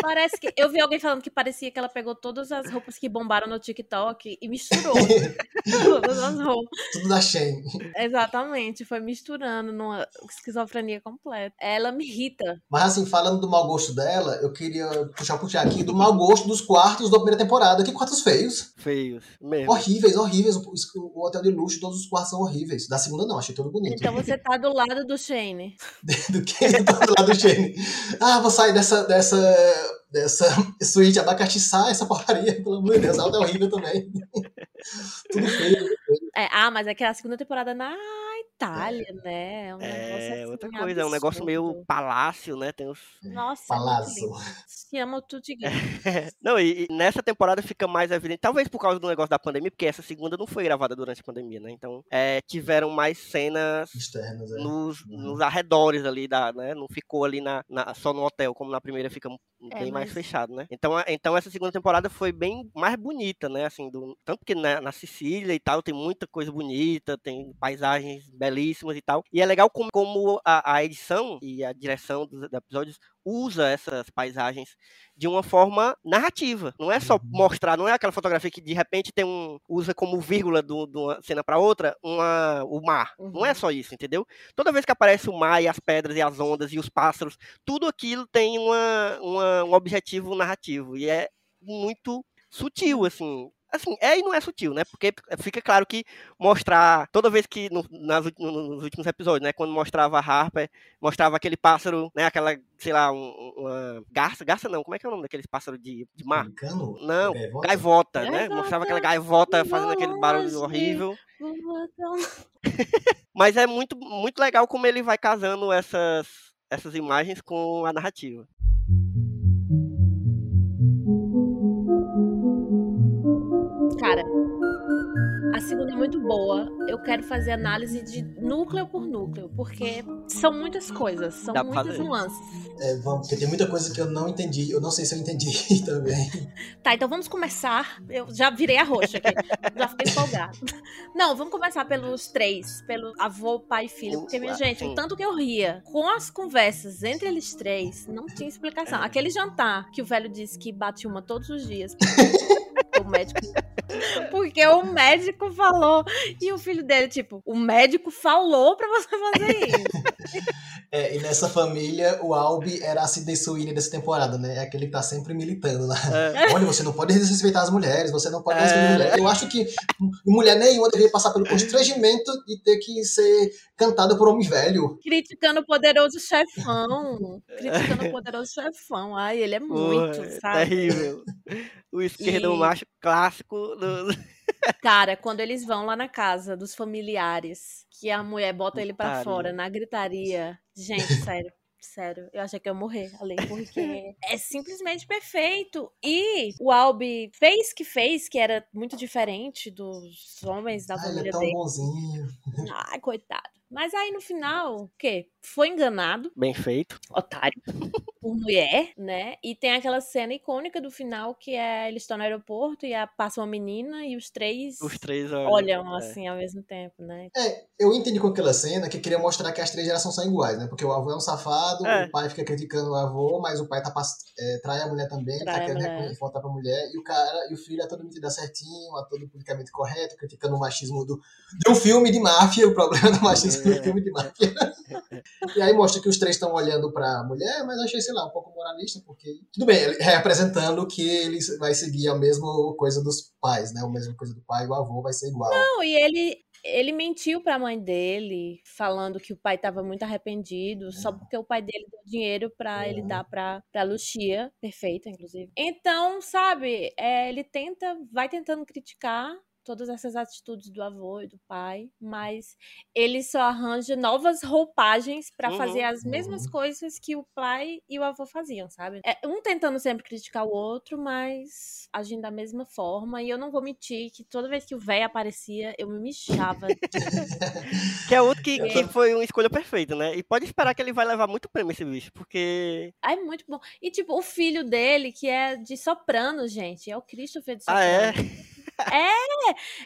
Parece que. Eu vi alguém falando que parecia que ela pegou todas as roupas que bombaram no TikTok e misturou. todas as roupas. Tudo da Shane. Exatamente. Foi misturando numa esquizofrenia completa. Ela me irrita. Mas assim, falando do mau gosto dela, eu queria puxar puxar aqui do mau gosto dos quartos da primeira temporada. Que quartos feios. Feios, mesmo. Horríveis, horríveis. O, o hotel de luxo, todos os quartos são horríveis. Da segunda não, achei tudo bonito. Então você tá do lado do Shane. do que do outro lado do Shane. Ah, vou sair dessa, dessa, dessa suíte abacaxi essa porcaria, pelo amor de Deus. A outra é horrível também. Tudo feio. É, ah, mas é que a segunda temporada na Itália, né? É um negócio É, assim, outra coisa, é um negócio meio palácio, né? Tem os... Nossa, é muito lindo. Se ama tudo Não, e, e nessa temporada fica mais evidente, talvez por causa do negócio da pandemia, porque essa segunda não foi gravada durante a pandemia, né? Então, é, tiveram mais cenas Externas, é. nos, Uhum. nos arredores ali da, né? Não ficou ali na, na- só no hotel, como na primeira fica É, bem mais mas- fechado, né? Então, a- então essa segunda temporada foi bem mais bonita, né? Assim, do, tanto que na, na Sicília e tal tem muita coisa bonita, tem paisagens belíssimas e tal. E é legal como, como a, a edição e a direção dos episódios usa essas paisagens de uma forma narrativa. Não é só Uhum. mostrar, não é aquela fotografia que de repente tem um usa como vírgula do- de uma cena para outra uma, o mar. Não é Uhum. só isso, entendeu? Toda vez que aparece o mar e as pedras e as ondas e os pássaros, tudo aquilo tem uma, uma- um objetivo narrativo e é muito sutil, assim. Assim, é e não é sutil, né? Porque fica claro que mostrar, toda vez que no- nas nos últimos episódios, né? Quando mostrava a Harper, mostrava aquele pássaro, né? Aquela, sei lá, um- uma garça, garça não, como é que é o nome daqueles pássaros de, de mar? Americano? Não, Gaivota? gaivota, né? Gaivota, Mostrava aquela gaivota fazendo aquele barulho horrível. Mas é muito, muito legal como ele vai casando essas, essas imagens com a narrativa. Cara, a segunda é muito boa. Eu quero fazer análise de núcleo por núcleo, porque são muitas coisas, são Dá muitas nuances. É, vamos, porque tem muita coisa que eu não entendi. Eu não sei se eu entendi também. Tá, então vamos começar. Eu já virei a roxa aqui, já fiquei empolgada. Não, vamos começar pelos três, pelo avô, pai e filho. Porque, minha gente, sim. o tanto que eu ria com as conversas entre eles três, não tinha explicação. É. Aquele jantar que o velho disse que bate uma todos os dias. O médico. Porque o médico falou. E o filho dele, tipo, o médico falou pra você fazer isso. É, e nessa família, o Albi era a Sidney Sweeney dessa temporada, né? É aquele que tá sempre militando lá. É, Olha, você não pode desrespeitar as mulheres, você não pode É. desrespeitar mulheres. Eu acho que mulher nenhuma deveria passar pelo constrangimento de ter que ser cantada por homem velho. Criticando o poderoso chefão. Criticando o poderoso chefão. Ai, ele é muito, porra, é sabe? terrível. O esquerdo E- macho clássico do... Cara, quando eles vão lá na casa dos familiares, que a mulher bota ele pra Gritaria. fora na gritaria. Gente, sério. Sério, eu achei que eu ia morrer ali, porque é simplesmente perfeito. E o Albi fez que fez, que era muito diferente dos homens da Ah, ele família é tão dele. bonzinho. Ai, coitado. Mas aí no final, o quê? Foi enganado, Bem feito. otário, por mulher, né? E tem aquela cena icônica do final que é eles estão no aeroporto e a- passa uma menina e os três Os três olham. olham é. assim ao mesmo tempo, né? É, eu entendi com aquela cena que queria mostrar que as três gerações são iguais, né? Porque o avô é um safado, É. o pai fica criticando o avô, mas o pai tá é, trai a mulher também, Trai tá querendo voltar pra mulher, e o cara, e o filho é todo metido certinho, é todo politicamente correto, criticando o machismo do, de um filme de máfia, o problema do machismo É. filme de e aí mostra que os três estão olhando pra mulher, mas achei, sei lá, um pouco moralista, porque. Tudo bem, representando que ele vai seguir a mesma coisa dos pais, né? A mesma coisa do pai e o avô vai ser igual. Não, e ele ele mentiu pra mãe dele, falando que o pai tava muito arrependido, só porque o pai dele deu dinheiro pra ele Uhum. dar pra, pra Lucia, perfeita, inclusive. Então, sabe, é, ele tenta, vai tentando criticar, todas essas atitudes do avô e do pai, mas ele só arranja novas roupagens pra Uhum. fazer as mesmas Uhum. coisas que o pai e o avô faziam, sabe? É, um tentando sempre criticar o outro, mas agindo da mesma forma. E eu não vou mentir que toda vez que o velho aparecia, eu me mijava. Que é outro que, que tô- foi uma escolha perfeita, né? E pode esperar que ele vai levar muito prêmio esse bicho, porque. Ai, muito bom. E, tipo, o filho dele, que é de Soprano, gente, é o Christopher de Soprano. Ah, é?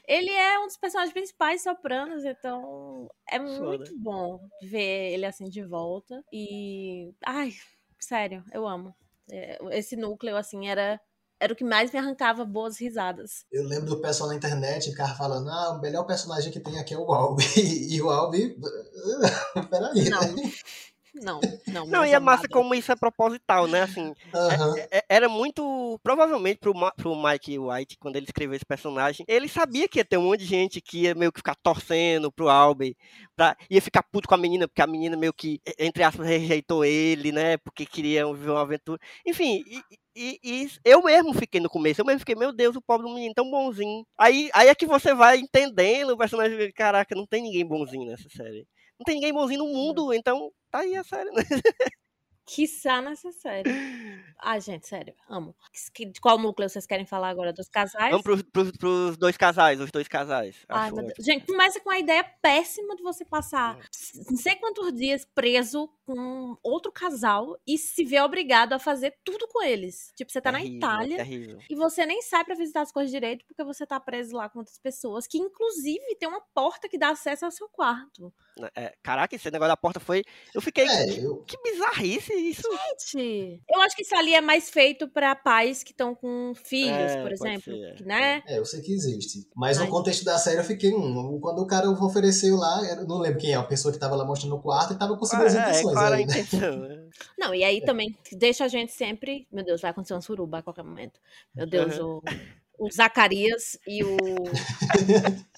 Ele é um dos personagens principais sopranos, então é Foda. muito bom ver ele assim de volta. E. Ai, sério, eu amo. É, Esse núcleo, assim, era, era o que mais me arrancava boas risadas. Eu lembro do pessoal na internet, o cara falando, ah, o melhor personagem que tem aqui é o Albi. E o Albi. Peraí, Não. né? Não, não. Não, e é massa amados. como isso é proposital, né? Assim, Aham. é- era muito. Provavelmente pro, Ma- pro Mike White, quando ele escreveu esse personagem, ele sabia que ia ter um monte de gente que ia meio que ficar torcendo pro Albert, pra, ia ficar puto com a menina, porque a menina meio que, entre aspas, rejeitou ele, né? Porque queria viver uma aventura. Enfim, e, e- e eu mesmo fiquei no começo, eu mesmo fiquei, meu Deus, o pobre do menino tão bonzinho. Aí, aí é que você vai entendendo o personagem, caraca, não tem ninguém bonzinho nessa série. Não tem ninguém bonzinho no mundo, então tá aí a série, né? Quiçá nessa série. Ai, gente, sério, amo. De qual núcleo vocês querem falar agora? Dos casais? Vamos pros, pros, pros dois casais, os dois casais. Ai. Gente, começa com a ideia péssima de você passar não sei quantos dias preso com outro casal e se ver obrigado a fazer tudo com eles. Tipo, você tá na Terrível, Itália Terrível. e você nem sai pra visitar as coisas direito porque você tá preso lá com outras pessoas, que inclusive tem uma porta que dá acesso ao seu quarto. É, caraca, esse negócio da porta foi. Eu fiquei. É, eu, Que bizarrice isso. Gente, eu acho que isso ali é mais feito pra pais que estão com filhos, É, por exemplo, ser, é. que, né? é, eu sei que existe. Mas no Ai. contexto da série eu fiquei. Hum, quando o cara ofereceu lá, eu não lembro quem é, a pessoa que tava lá mostrando o quarto e tava com Ah, segundas é, intenções a aí, né? intenção? né? Não, e aí também deixa a gente sempre. Meu Deus, vai acontecer um suruba a qualquer momento. Meu Deus, o, o Zacarias e o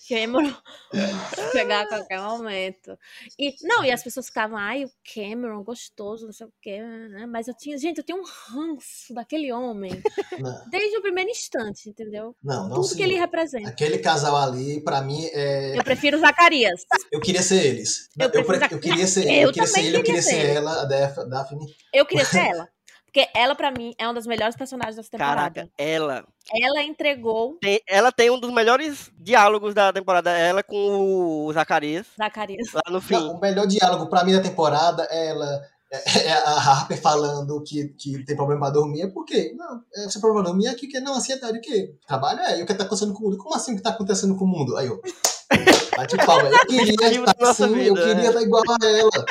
Cameron pegar a qualquer momento. E, não, e as pessoas ficavam, ai, o Cameron, gostoso, não sei o quê. né? Mas eu tinha, gente, eu tenho um ranço daquele homem Não, desde o primeiro instante, entendeu? não, não Tudo que ele senhor. representa. Aquele casal ali, pra mim, é... Eu prefiro o Zacarias. eu queria ser eles. Eu Eu, prefiro eu queria ser Eu eu queria ser ele, eu queria ser ser ela, a Daphne. Eu queria ser ela. Porque ela, pra mim, é uma das melhores personagens dessa temporada. Caraca, ela. Ela entregou Tem, ela tem um dos melhores diálogos da temporada. Ela com o Zacarias. Zacarias. Lá no fim. Não, o melhor diálogo pra mim da temporada é ela. É é a Harper falando que, que tem problema pra dormir. É por quê? Não, é, seu problema pra dormir é que, que não, ansiedade o quê? Trabalho é, e o que tá acontecendo com o mundo? Como assim o que tá acontecendo com o mundo? Aí eu. Bate palma. Eu queria Expectativa estar assim, eu vida, queria é. estar igual a ela.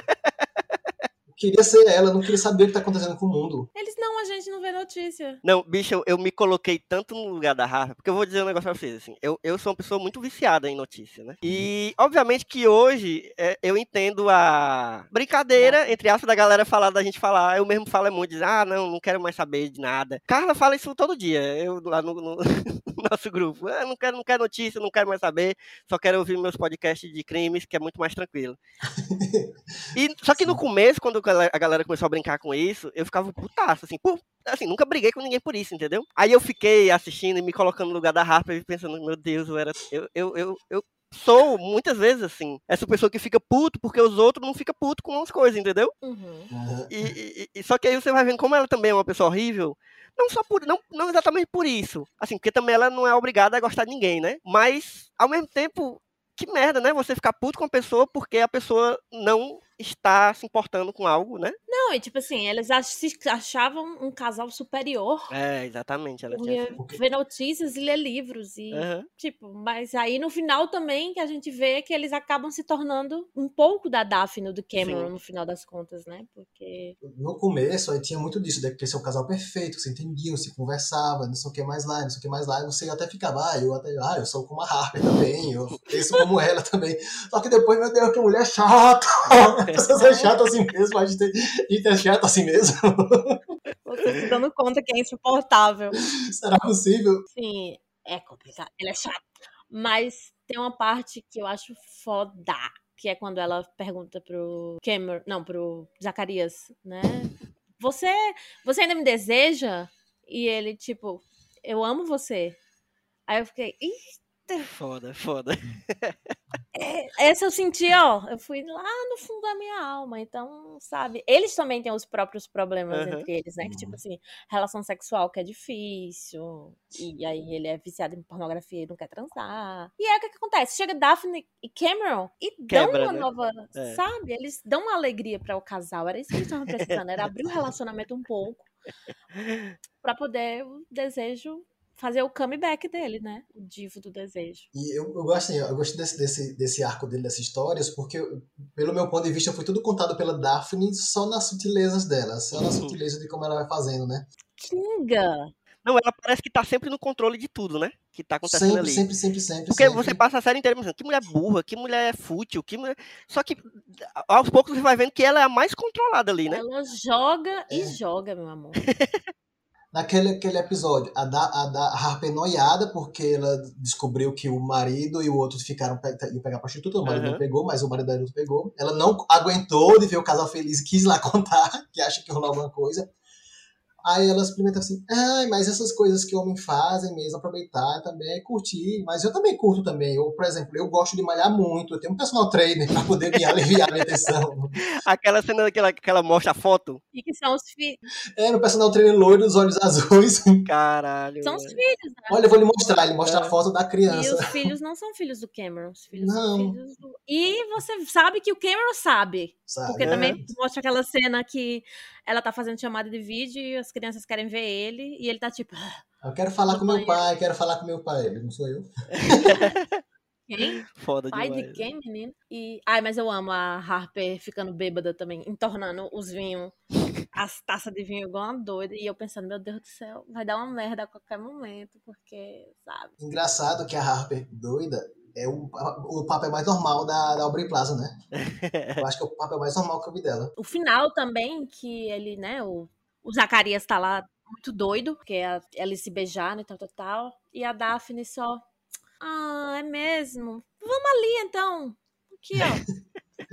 Queria ser ela, não queria saber o que tá acontecendo com o mundo. Eles não, a gente não vê notícia. Não, bicho, eu, eu me coloquei tanto no lugar da Rafa, porque eu vou dizer um negócio pra vocês, assim, eu, eu sou uma pessoa muito viciada em notícia, né? E, obviamente que hoje é, eu entendo a brincadeira, entre aspas, da galera falar, da gente falar, eu mesmo falo muito, dizer, ah, não, não quero mais saber de nada. Carla fala isso todo dia, eu lá no, no- no nosso grupo, ah, não quero, não quero notícia, não quero mais saber, só quero ouvir meus podcasts de crimes, que é muito mais tranquilo. E, só que no começo, quando a galera- a galera começou a brincar com isso, eu ficava putaço, assim, por, assim, nunca briguei com ninguém por isso, entendeu? Aí eu fiquei assistindo e me colocando no lugar da Harper e pensando, meu Deus, eu era. Eu, eu, eu, eu sou, muitas vezes, assim, essa pessoa que fica puto porque os outros não ficam puto com as coisas, entendeu? Uhum. E, e- e- só que aí você vai vendo como ela também é uma pessoa horrível. Não só por. Não, não exatamente por isso. Assim, porque também ela não é obrigada a gostar de ninguém, né? Mas, ao mesmo tempo, que merda, né? Você ficar puto com a pessoa porque a pessoa não está se importando com algo, né? Não, e tipo assim, se achavam um casal superior É, exatamente. Ela tinha. ver notícias e ler livros. E, Aham. tipo, mas aí no final também que a gente vê que eles acabam se tornando um pouco da Daphne do Cameron Sim. no final das contas, né? Porque. No começo, aí tinha muito disso, né? Porque esse é um casal perfeito, se entendiam, se conversava, não sei o que mais lá, não sei o que mais lá, e você até ficava, ah, eu até, ah, eu sou como a Harper também, eu penso como ela também. Só que depois, meu Deus, que mulher chata! Vocês é chata assim mesmo, a gente, a gente é chato assim mesmo. Você se dando conta que é insuportável. Será possível? Sim, é complicado. Ele é chato. Mas tem uma parte que eu acho foda. Que é quando ela pergunta pro Cameron. Não, pro Zacarias, né? Você, você ainda me deseja? E ele, tipo, eu amo você. Aí eu fiquei, ih, Foda, foda. É, essa eu senti, ó. Eu fui lá no fundo da minha alma. Então, sabe? Eles também têm os próprios problemas Aham. entre eles, né? Que, tipo assim, relação sexual que é difícil. E aí ele é viciado em pornografia e não quer transar. E aí o que, que acontece? Chega Daphne e Cameron e dão Quebra, uma né? nova. É. Sabe? Eles dão uma alegria para o casal. Era isso que eles estavam precisando. Era abrir o relacionamento um pouco. Pra poder o desejo. Fazer o comeback dele, né? O divo do desejo. E eu, eu gosto assim, eu gostei desse, desse, desse arco dele, dessas histórias, porque, pelo meu ponto de vista, foi tudo contado pela Daphne só nas sutilezas dela, só na sutileza de como ela vai fazendo, né? Kinga! Não, ela parece que tá sempre no controle de tudo, né? Que tá acontecendo Sempre, ali. sempre, sempre, sempre. Porque sempre. você passa a série inteira pensando, que mulher burra, que mulher fútil, que mulher... Só que aos poucos você vai vendo que ela é a mais controlada ali, né? Ela joga e É. joga, meu amor. Naquele aquele episódio, a da, a da Harper noiada, porque ela descobriu que o marido e o outro ficaram pe iam pegar a prostituta, o marido Aham. não pegou, mas o marido da outra pegou. Ela não aguentou de ver o casal feliz e quis lá contar, que acha que rolou alguma coisa. Aí ela experimenta assim, ai, mas essas coisas que homem fazem mesmo, aproveitar também, curtir. Mas eu também curto também. Eu, por exemplo, eu gosto de malhar muito. Eu tenho um personal trainer pra poder me aliviar a minha tensão. Aquela cena que ela, que ela mostra a foto. E que são os filhos. É, no personal trainer loiro, dos olhos azuis. Caralho. São os filhos, né? Olha, eu vou lhe mostrar. Ele mostra É. a foto da E criança. os filhos não são filhos do Cameron. Os filhos Não. são filhos do. E você sabe que o Cameron sabe. Sabe? Porque Aham. também mostra aquela cena que ela tá fazendo chamada de vídeo e as crianças querem ver ele. E ele tá tipo. "Ah, Eu quero falar com meu pai, quero falar com meu pai. Ele não sou eu. Quem? Foda Pai demais. de quem, menino? E. Ai, mas eu amo a Harper ficando bêbada também, entornando os vinhos, as taças de vinho igual uma doida. E eu pensando, meu Deus do céu, vai dar uma merda a qualquer momento, porque, sabe? Engraçado que a Harper doida é o, o papel mais normal da, da Aubrey Plaza, né? Eu acho que é o papel mais normal que eu vi dela. O final também, que ele, né, o, o Zacarias tá lá muito doido, porque a- eles se beijaram e tal, tal, tal. E a Daphne só. Ah, é mesmo? Vamos ali então. Aqui, ó.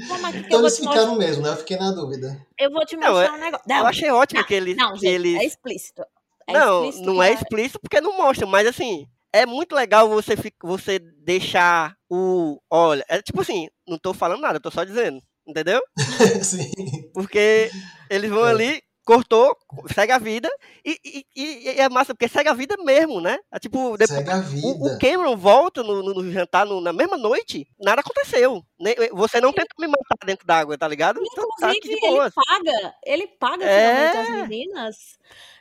Vamos aqui que Então eu vou eles te mostrar. ficaram mesmo, né? Eu fiquei na dúvida. Eu vou te Não, mostrar um negócio. Eu Não, achei ótimo não, que eles. não, gente, eles... é explícito. É não, explícito não é a- explícito porque não mostra, mas assim, é muito legal você, você deixar o. Olha, é tipo assim, não tô falando nada, tô só dizendo, entendeu? Sim. Porque eles vão É. ali, cortou, segue a vida, e, e- e- e é massa, porque segue a vida mesmo, né? É tipo, depois, Segue a o, vida. o Cameron volta no, no- no jantar no- na mesma noite, nada aconteceu. Nem- você não tenta me matar dentro d'água, tá ligado? Então tá Inclusive, ele paga, ele paga É. finalmente as meninas.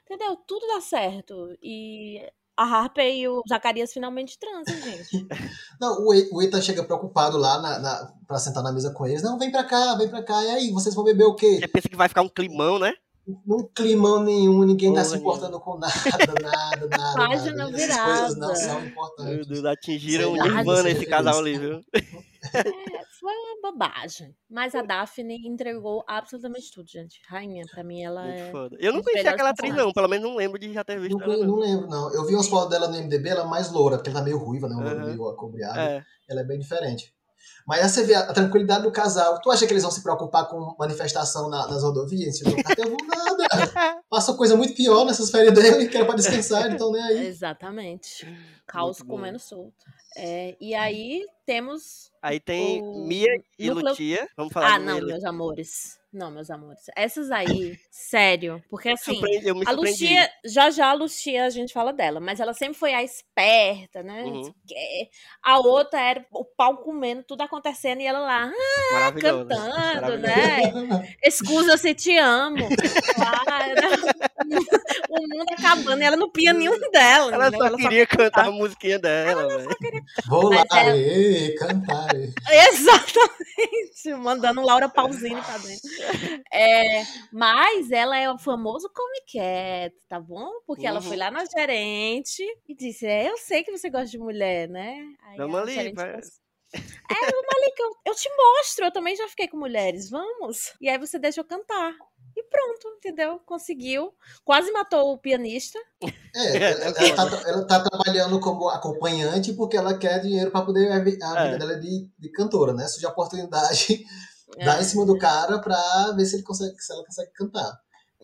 Entendeu? Tudo dá certo. E a Harper e o Zacarias finalmente transam, gente. Não, o o Ethan chega preocupado lá na, na, pra sentar na mesa com eles. Não, vem pra cá, vem pra cá. E aí, vocês vão beber o quê? Você pensa que vai ficar um climão, né? Num climão nenhum, ninguém tá Porra se importando com nada, nada, nada. Página nada. Essas coisas não virada. são Meu importantes. Deus, atingiram o lá, Nirvana você esse casal ali, viu? É, foi uma bobagem. Mas a Daphne entregou absolutamente tudo, gente. Rainha, pra mim, ela Muito é. foda. Eu não conhecia aquela atriz, não. Pelo menos não lembro de já ter visto Não, ela, não. não lembro, não. Eu vi umas fotos dela no MDB, ela é mais loura, porque ela tá meio ruiva, né? Um Aham. meio acobreado. É. Ela é bem diferente. Mas aí você vê a, a tranquilidade do casal. Tu acha que eles vão se preocupar com manifestação na- nas rodovias? Se não cartão, nada. Passou coisa muito pior nessas férias dele, que era pra descansar, então nem aí. Exatamente. Caos comendo solto. É, e aí temos. Aí tem O Mia e núcleo- Lutia. Vamos falar Ah, de não, meus amores. Não, meus amores. Essas aí, sério. Porque assim. Surpreende- Eu me A. Lucia, já já a Lucia a gente fala dela, mas ela sempre foi a esperta, né? Uhum. Não. A outra era o pau comendo, tudo acontecendo e ela lá, ah, cantando, né? Escusa se te amo. Lá, né? o mundo acabando e ela no pianinho dela. Ela entendeu? só queria cantar a musiquinha dela, velho. Vou Mas lá, é- aê, cantar. Exatamente, mandando Laura Pausini pra dentro. É, mas ela é o famoso come quieto, tá bom? Porque ela Uhum. foi lá na gerente e disse: É, eu sei que você gosta de mulher, né? Aí Vamos ali, falou assim, É, vamos ali que eu, eu te mostro, eu também já fiquei com mulheres, vamos. E aí você deixa eu cantar. E pronto, entendeu? Conseguiu. Quase matou o pianista. É, ela, ela tá, ela tá trabalhando como acompanhante porque ela quer dinheiro pra poder. A É. vida dela é de, de cantora, né? Surge a oportunidade, É. dá em cima do cara pra ver se, ele consegue, se ela consegue cantar.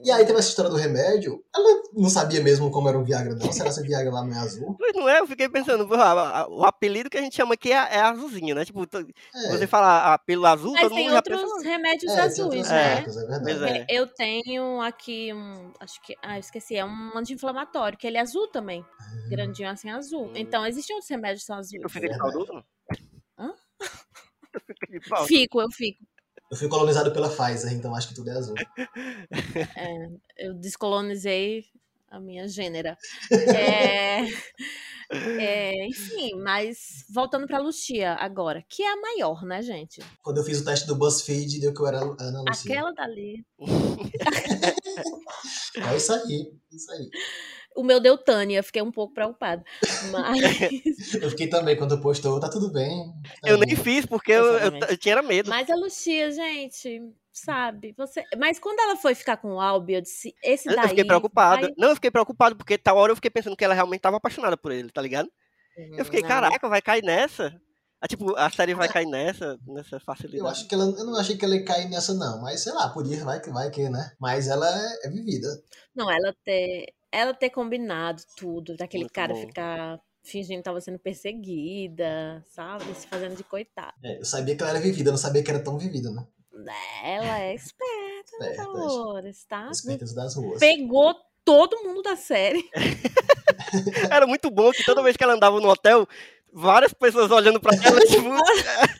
E aí teve essa história do remédio. Ela não sabia mesmo como era o Viagra, não. Será que o Viagra lá não é azul? Pois não é, eu fiquei pensando, a- a- o apelido que a gente chama aqui é, é azulzinho, né? Tipo, É, você fala apelo azul, Mas todo tem mundo já outros pensa. remédios é, azuis, né? marcas, é é. Eu tenho aqui um. Acho que. Ah, eu esqueci. É um anti-inflamatório, que ele é azul também. Grandinho assim, azul. Hum. Então, existem outros remédios que são azuis. Tu fica de É duro? Hã? Fico, eu fico. Eu fui colonizado pela Pfizer, então acho que tudo é azul. Eu descolonizei a minha gênera. É, é, enfim, mas voltando pra Lucia agora, que é a maior, né, gente? Quando eu fiz o teste do BuzzFeed, deu que eu era Ana Lucia. Aquela dali. É isso aí, isso aí. O meu deu Tânia, fiquei um pouco preocupada. Mas. Eu fiquei também quando postou, tá tudo bem. tá Eu bem. nem fiz porque eu, eu, eu tinha medo. Mas a Lucia, gente, sabe? Você... Mas quando ela foi ficar com o Albi, eu disse, esse daí. eu fiquei preocupado. vai- Não, eu fiquei preocupado porque tal hora eu fiquei pensando que ela realmente tava apaixonada por ele, tá ligado? Eu fiquei, Não. caraca, vai cair nessa? Ah, tipo, a série vai cair nessa, nessa facilidade. Eu acho que ela. Eu não achei que ela ia cair nessa, não. Mas sei lá, podia, vai que vai que, né? Mas ela é, é vivida. Não, ela ter, ela ter combinado tudo, daquele Muito cara bom. ficar fingindo que tava sendo perseguida, sabe? Se fazendo de coitada. É, eu sabia que ela era vivida, eu não sabia que era tão vivida, né? Ela é esperta, meus Esperta, amores, tá? Espertas das ruas. Pegou todo mundo da série. Era muito bom que toda vez que ela andava no hotel, várias pessoas olhando pra ela, tipo.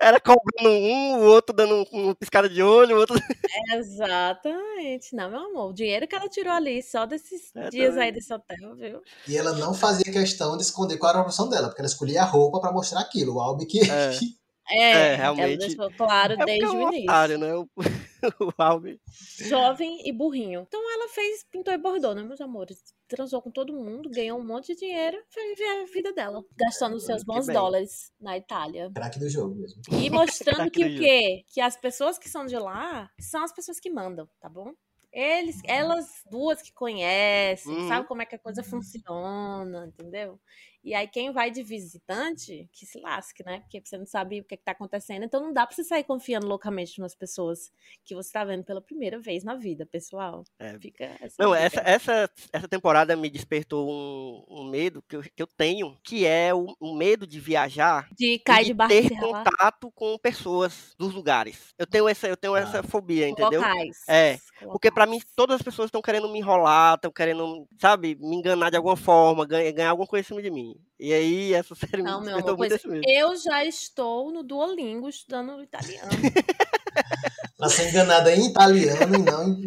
Era cobrando um, o outro dando um- uma piscada de olho, o outro. Exatamente. Não, meu amor, o dinheiro que ela tirou ali só desses É, dias também. aí desse hotel, viu? E ela não fazia questão de esconder qual era a profissão dela, porque ela escolhia a roupa pra mostrar aquilo. O Albi que. É. É, É, ela realmente. deixou claro É porque desde é o um início. otário, né? O, o Albi. Jovem e burrinho. Então ela fez, pintou e bordou, né, meus amores? Transou com todo mundo, ganhou um monte de dinheiro, foi viver a vida dela. Gastando os seus bons dólares na Itália. Craque do jogo mesmo. E mostrando que o quê? Que as pessoas que são de lá são as pessoas que mandam, tá bom? Eles, elas duas que conhecem, Uhum. sabe como é que a coisa funciona, entendeu? E aí quem vai de visitante, que se lasque, né? Porque você não sabe o que, que tá acontecendo. Então não dá pra você sair confiando loucamente nas pessoas que você tá vendo pela primeira vez na vida, pessoal. É. Fica essa Não, essa, essa, essa temporada me despertou um, um medo que eu, que eu tenho, que é o, o medo de viajar De cair de de barco ter contato com pessoas dos lugares. Eu tenho essa, eu tenho Ah. essa fobia, entendeu? Locais. É, Porque pra mim, Locais. todas as pessoas estão querendo me enrolar, estão querendo, sabe, me enganar de alguma forma, ganhar, ganhar alguma coisa em cima de mim. E aí, essa série Não, me meu amor, muito esse eu já estou no Duolingo estudando italiano. Pra ser enganada em italiano e não em,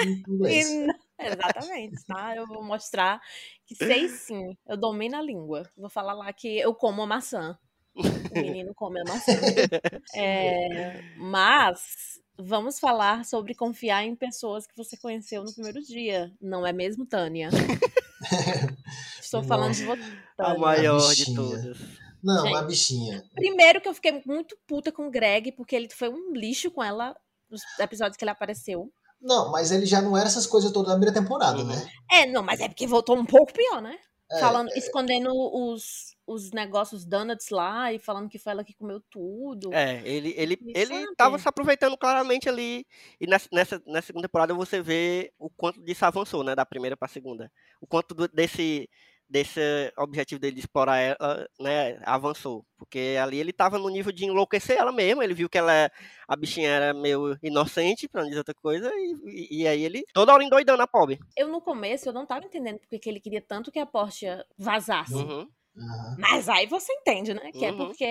em inglês. E não- Exatamente, tá? Eu vou mostrar que sei sim, eu domino a língua. Vou falar lá que eu como a maçã. O menino come a maçã. É, mas vamos falar sobre confiar em pessoas que você conheceu no primeiro dia. Não é mesmo, Tânia? Estou falando de você. A Tânia. maior de todas. Não, Gente. uma bichinha. Primeiro que eu fiquei muito puta com o Greg, porque ele foi um lixo com ela nos episódios que ele apareceu. Não, mas ele já não era essas coisas todas da primeira temporada, Uhum. né? É, não, mas é porque voltou um pouco pior, né? É, falando, escondendo os, os negócios donuts lá e falando que foi ela que comeu tudo. É, ele, ele, E ele sabe? tava se aproveitando claramente ali. E nessa, nessa, nessa segunda temporada você vê o quanto disso avançou, né? Da primeira pra segunda. O quanto do- desse, desse objetivo dele de explorar ela, né? Avançou. Porque ali ele tava no nível de enlouquecer ela mesmo. Ele viu que ela, a bichinha era meio inocente, pra não dizer outra coisa. E, e, e aí ele toda hora endoidando a pobre. Eu, no começo, eu não tava entendendo porque que ele queria tanto que a Porsche vazasse. Uhum. Mas aí você entende, né? Que é Uhum. porque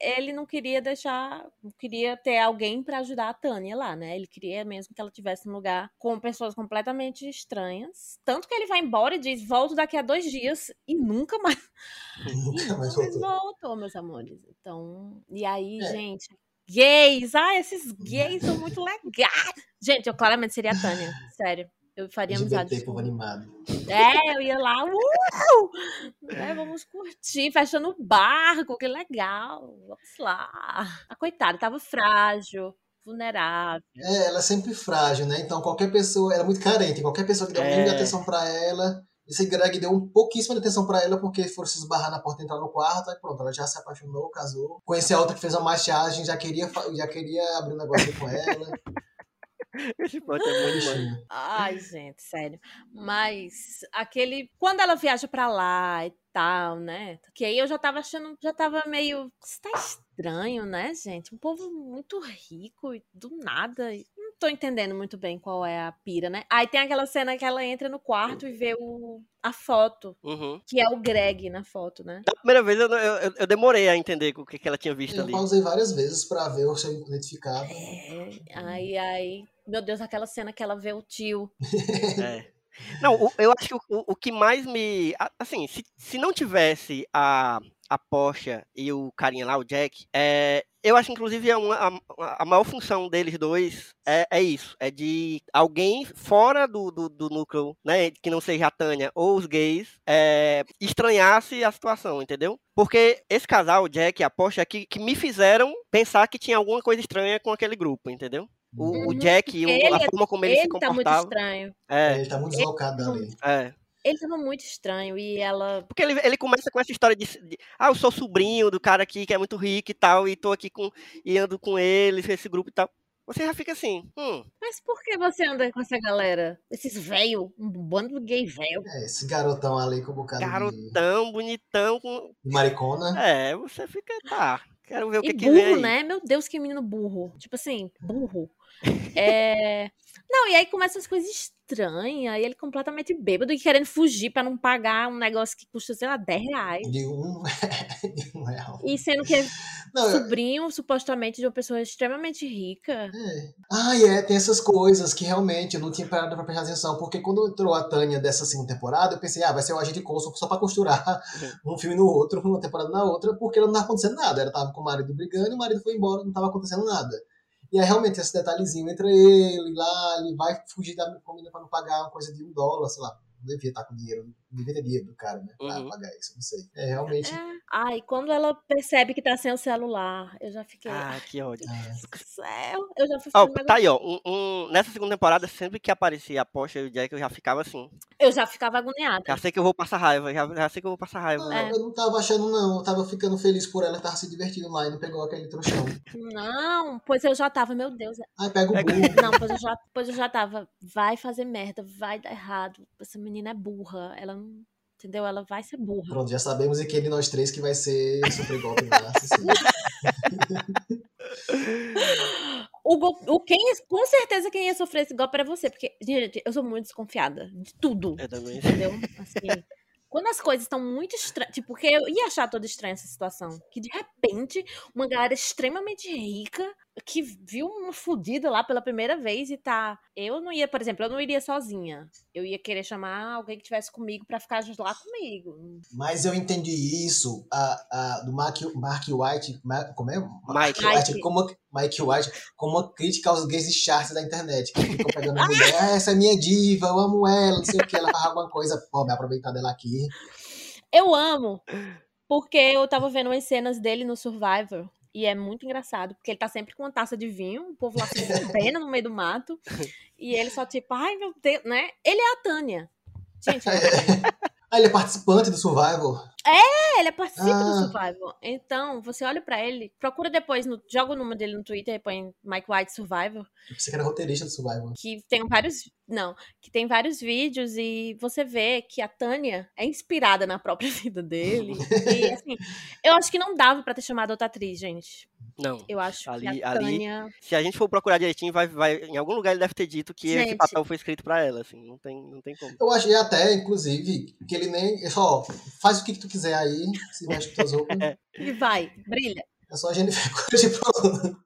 ele não queria deixar, não queria ter alguém pra ajudar a Tânia lá, né? Ele queria mesmo que ela tivesse um lugar com pessoas completamente estranhas. Tanto que ele vai embora e diz: volto daqui a dois dias e nunca mais, Nunca mais nunca mais voltou. voltou, meus amores. Então, e aí, É. gente, gays, ah, esses gays são muito legais. Gente, eu claramente seria a Tânia, sério. Eu faria amizade. Povo animado. É, eu ia lá, uh! É, vamos curtir, fechando o barco, que legal. Vamos lá. A coitada tava frágil, vulnerável. É, ela é sempre frágil, né? Então qualquer pessoa, ela é muito carente. Qualquer pessoa que deu um É. atenção pra ela. Esse Greg deu um pouquíssimo de atenção pra ela porque foram se esbarrar na porta e entrar no quarto. Aí pronto, ela já se apaixonou, casou. Conheci a outra que fez uma maquiagem, já queria, já queria abrir um negócio com ela. Esse plot é muito demais. Bichinho. Ai, gente, sério. Mas aquele. Quando ela viaja pra lá e tal, né? Que aí eu já tava achando. Já tava meio. Isso tá estranho, né, gente? Um povo muito rico e do nada. e Não tô entendendo muito bem qual é a pira, né? Aí tem aquela cena que ela entra no quarto e vê o, a foto, Uhum. que é o Greg na foto, né? Da primeira vez eu, eu, eu demorei a entender o que, que ela tinha visto Eu ali. pausei várias vezes pra ver o seu identificado. É, aí, aí. Meu Deus, aquela cena que ela vê o tio. É. Não, o- eu acho que o, o- que mais me. a- Assim, se, se não tivesse a, a Porsche e o carinha lá, o Jack, é, eu acho que inclusive é uma, a, a maior função deles dois é, é isso: é de alguém fora do, do, do núcleo, né, que não seja a Tânia ou os gays, é, estranhasse a situação, entendeu? Porque esse casal, o Jack e a Porsche, é que, que me fizeram pensar que tinha alguma coisa estranha com aquele grupo, entendeu? O, o Uhum, Jack e a ele- forma como ele, se Ele tá muito comportava. estranho. é, Ele tá muito deslocado dali. é. Ele tava muito estranho e ela. Porque ele, ele começa com essa história de, de, Ah, eu sou sobrinho do cara aqui que é muito rico e tal, e tô aqui com. e ando com ele, esse grupo e tal. Você já fica assim, hum, Mas por que você anda com essa galera? Esses velho, um bando de gay velho. É, esse garotão ali com um bocado de, garotão, bonitão, com. de maricona. É, você fica. Tá. Quero ver o que, E que vem burro, né? Meu Deus, que menino burro. Tipo assim, burro. É... Não, e aí começam as coisas estranhas, e ele completamente bêbado e querendo fugir pra não pagar um negócio que custa, sei lá, 10 reais. De um, de um real. E sendo que é Não, eu- sobrinho, supostamente, de uma pessoa extremamente rica. É. Ah, é, tem essas coisas que realmente eu não tinha parado pra prestar atenção, porque quando entrou a Tânia dessa segunda temporada, eu pensei, ah, vai ser o agente Coulson só pra costurar um filme no outro, uma temporada na outra, porque não tava acontecendo nada. Ela tava com o marido brigando e o marido foi embora, não tava acontecendo nada. E aí realmente esse detalhezinho entre ele lá, ele vai fugir da comida pra não pagar uma coisa de um dólar, sei lá. Não devia estar com dinheiro, dinheiro do cara, né? Pra Uhum. pagar isso, não sei. É, realmente. É. Ai, quando ela percebe que tá sem o celular, eu já fiquei. Ah, que ódio. ah, do céu, eu já fui Ó, ficando tá aí, ó. um- um- nessa segunda temporada, sempre que aparecia a Porsche e o Jack, eu já ficava assim. Eu já ficava agoniada. Já sei que eu vou passar raiva, já, já sei que eu vou passar raiva. não, né? Eu não tava achando, não. Eu tava ficando feliz por ela, tava se divertindo lá e não pegou aquele trouxão. Não, pois eu já tava, meu Deus. Ai, pega o burro. Não, pois eu já, pois eu já tava. Vai fazer merda, vai dar errado. Essa menina é burra. Ela não. Entendeu? Ela vai ser burra. Pronto, já sabemos em quem de nós três que vai ser o super golpe Cecília. O, o quem, com certeza quem ia sofrer esse golpe era você. Porque, gente, eu sou muito desconfiada de tudo. Eu também. Entendeu? Assim. Quando as coisas estão muito estranhas. Tipo, porque eu ia achar toda estranha essa situação. Que de repente, uma galera extremamente rica, que viu uma fudida lá pela primeira vez e tá. Eu não ia, por exemplo, eu não iria sozinha. Eu ia querer chamar alguém que estivesse comigo pra ficar lá comigo. Mas eu entendi isso a, a, do Mark, Mark White. Ma- como é? Mike. White, como, Mike White, como uma crítica aos gays de charts da internet. Que ficam pegando a mulher, ah, essa é minha diva, eu amo ela, não sei o que, ela faz alguma coisa, pô, me aproveitar dela aqui. Eu amo, porque eu tava vendo as cenas dele no Survivor. E é muito engraçado, porque ele tá sempre com uma taça de vinho, o povo lá se pena no meio do mato. E ele só tipo, ai meu Deus, né? Ele é a Tânia. Gente, Ah, ele é participante do Survival. é, ele é participa Ah. do Survivor. Então, você olha pra ele, procura depois, no, joga o número dele no Twitter e põe Mike White Eu pensei que era roteirista do Survival. que tem vários. Não, que tem vários vídeos e você vê que a Tânia é inspirada na própria vida dele. E assim, eu acho que não dava pra ter chamado outra atriz, gente. Não. Eu acho Ali- que a ali- Tânia. Se a gente for procurar direitinho, vai, vai, em algum lugar ele deve ter dito que esse Gente. papel foi escrito pra ela, assim. Não tem, não tem como. Eu achei até, inclusive, que ele nem. é Só, faz o que, que tu quiser aí, se mexe com tuas roupas. E vai, brilha. É só a Jennifer Coolidge pronto.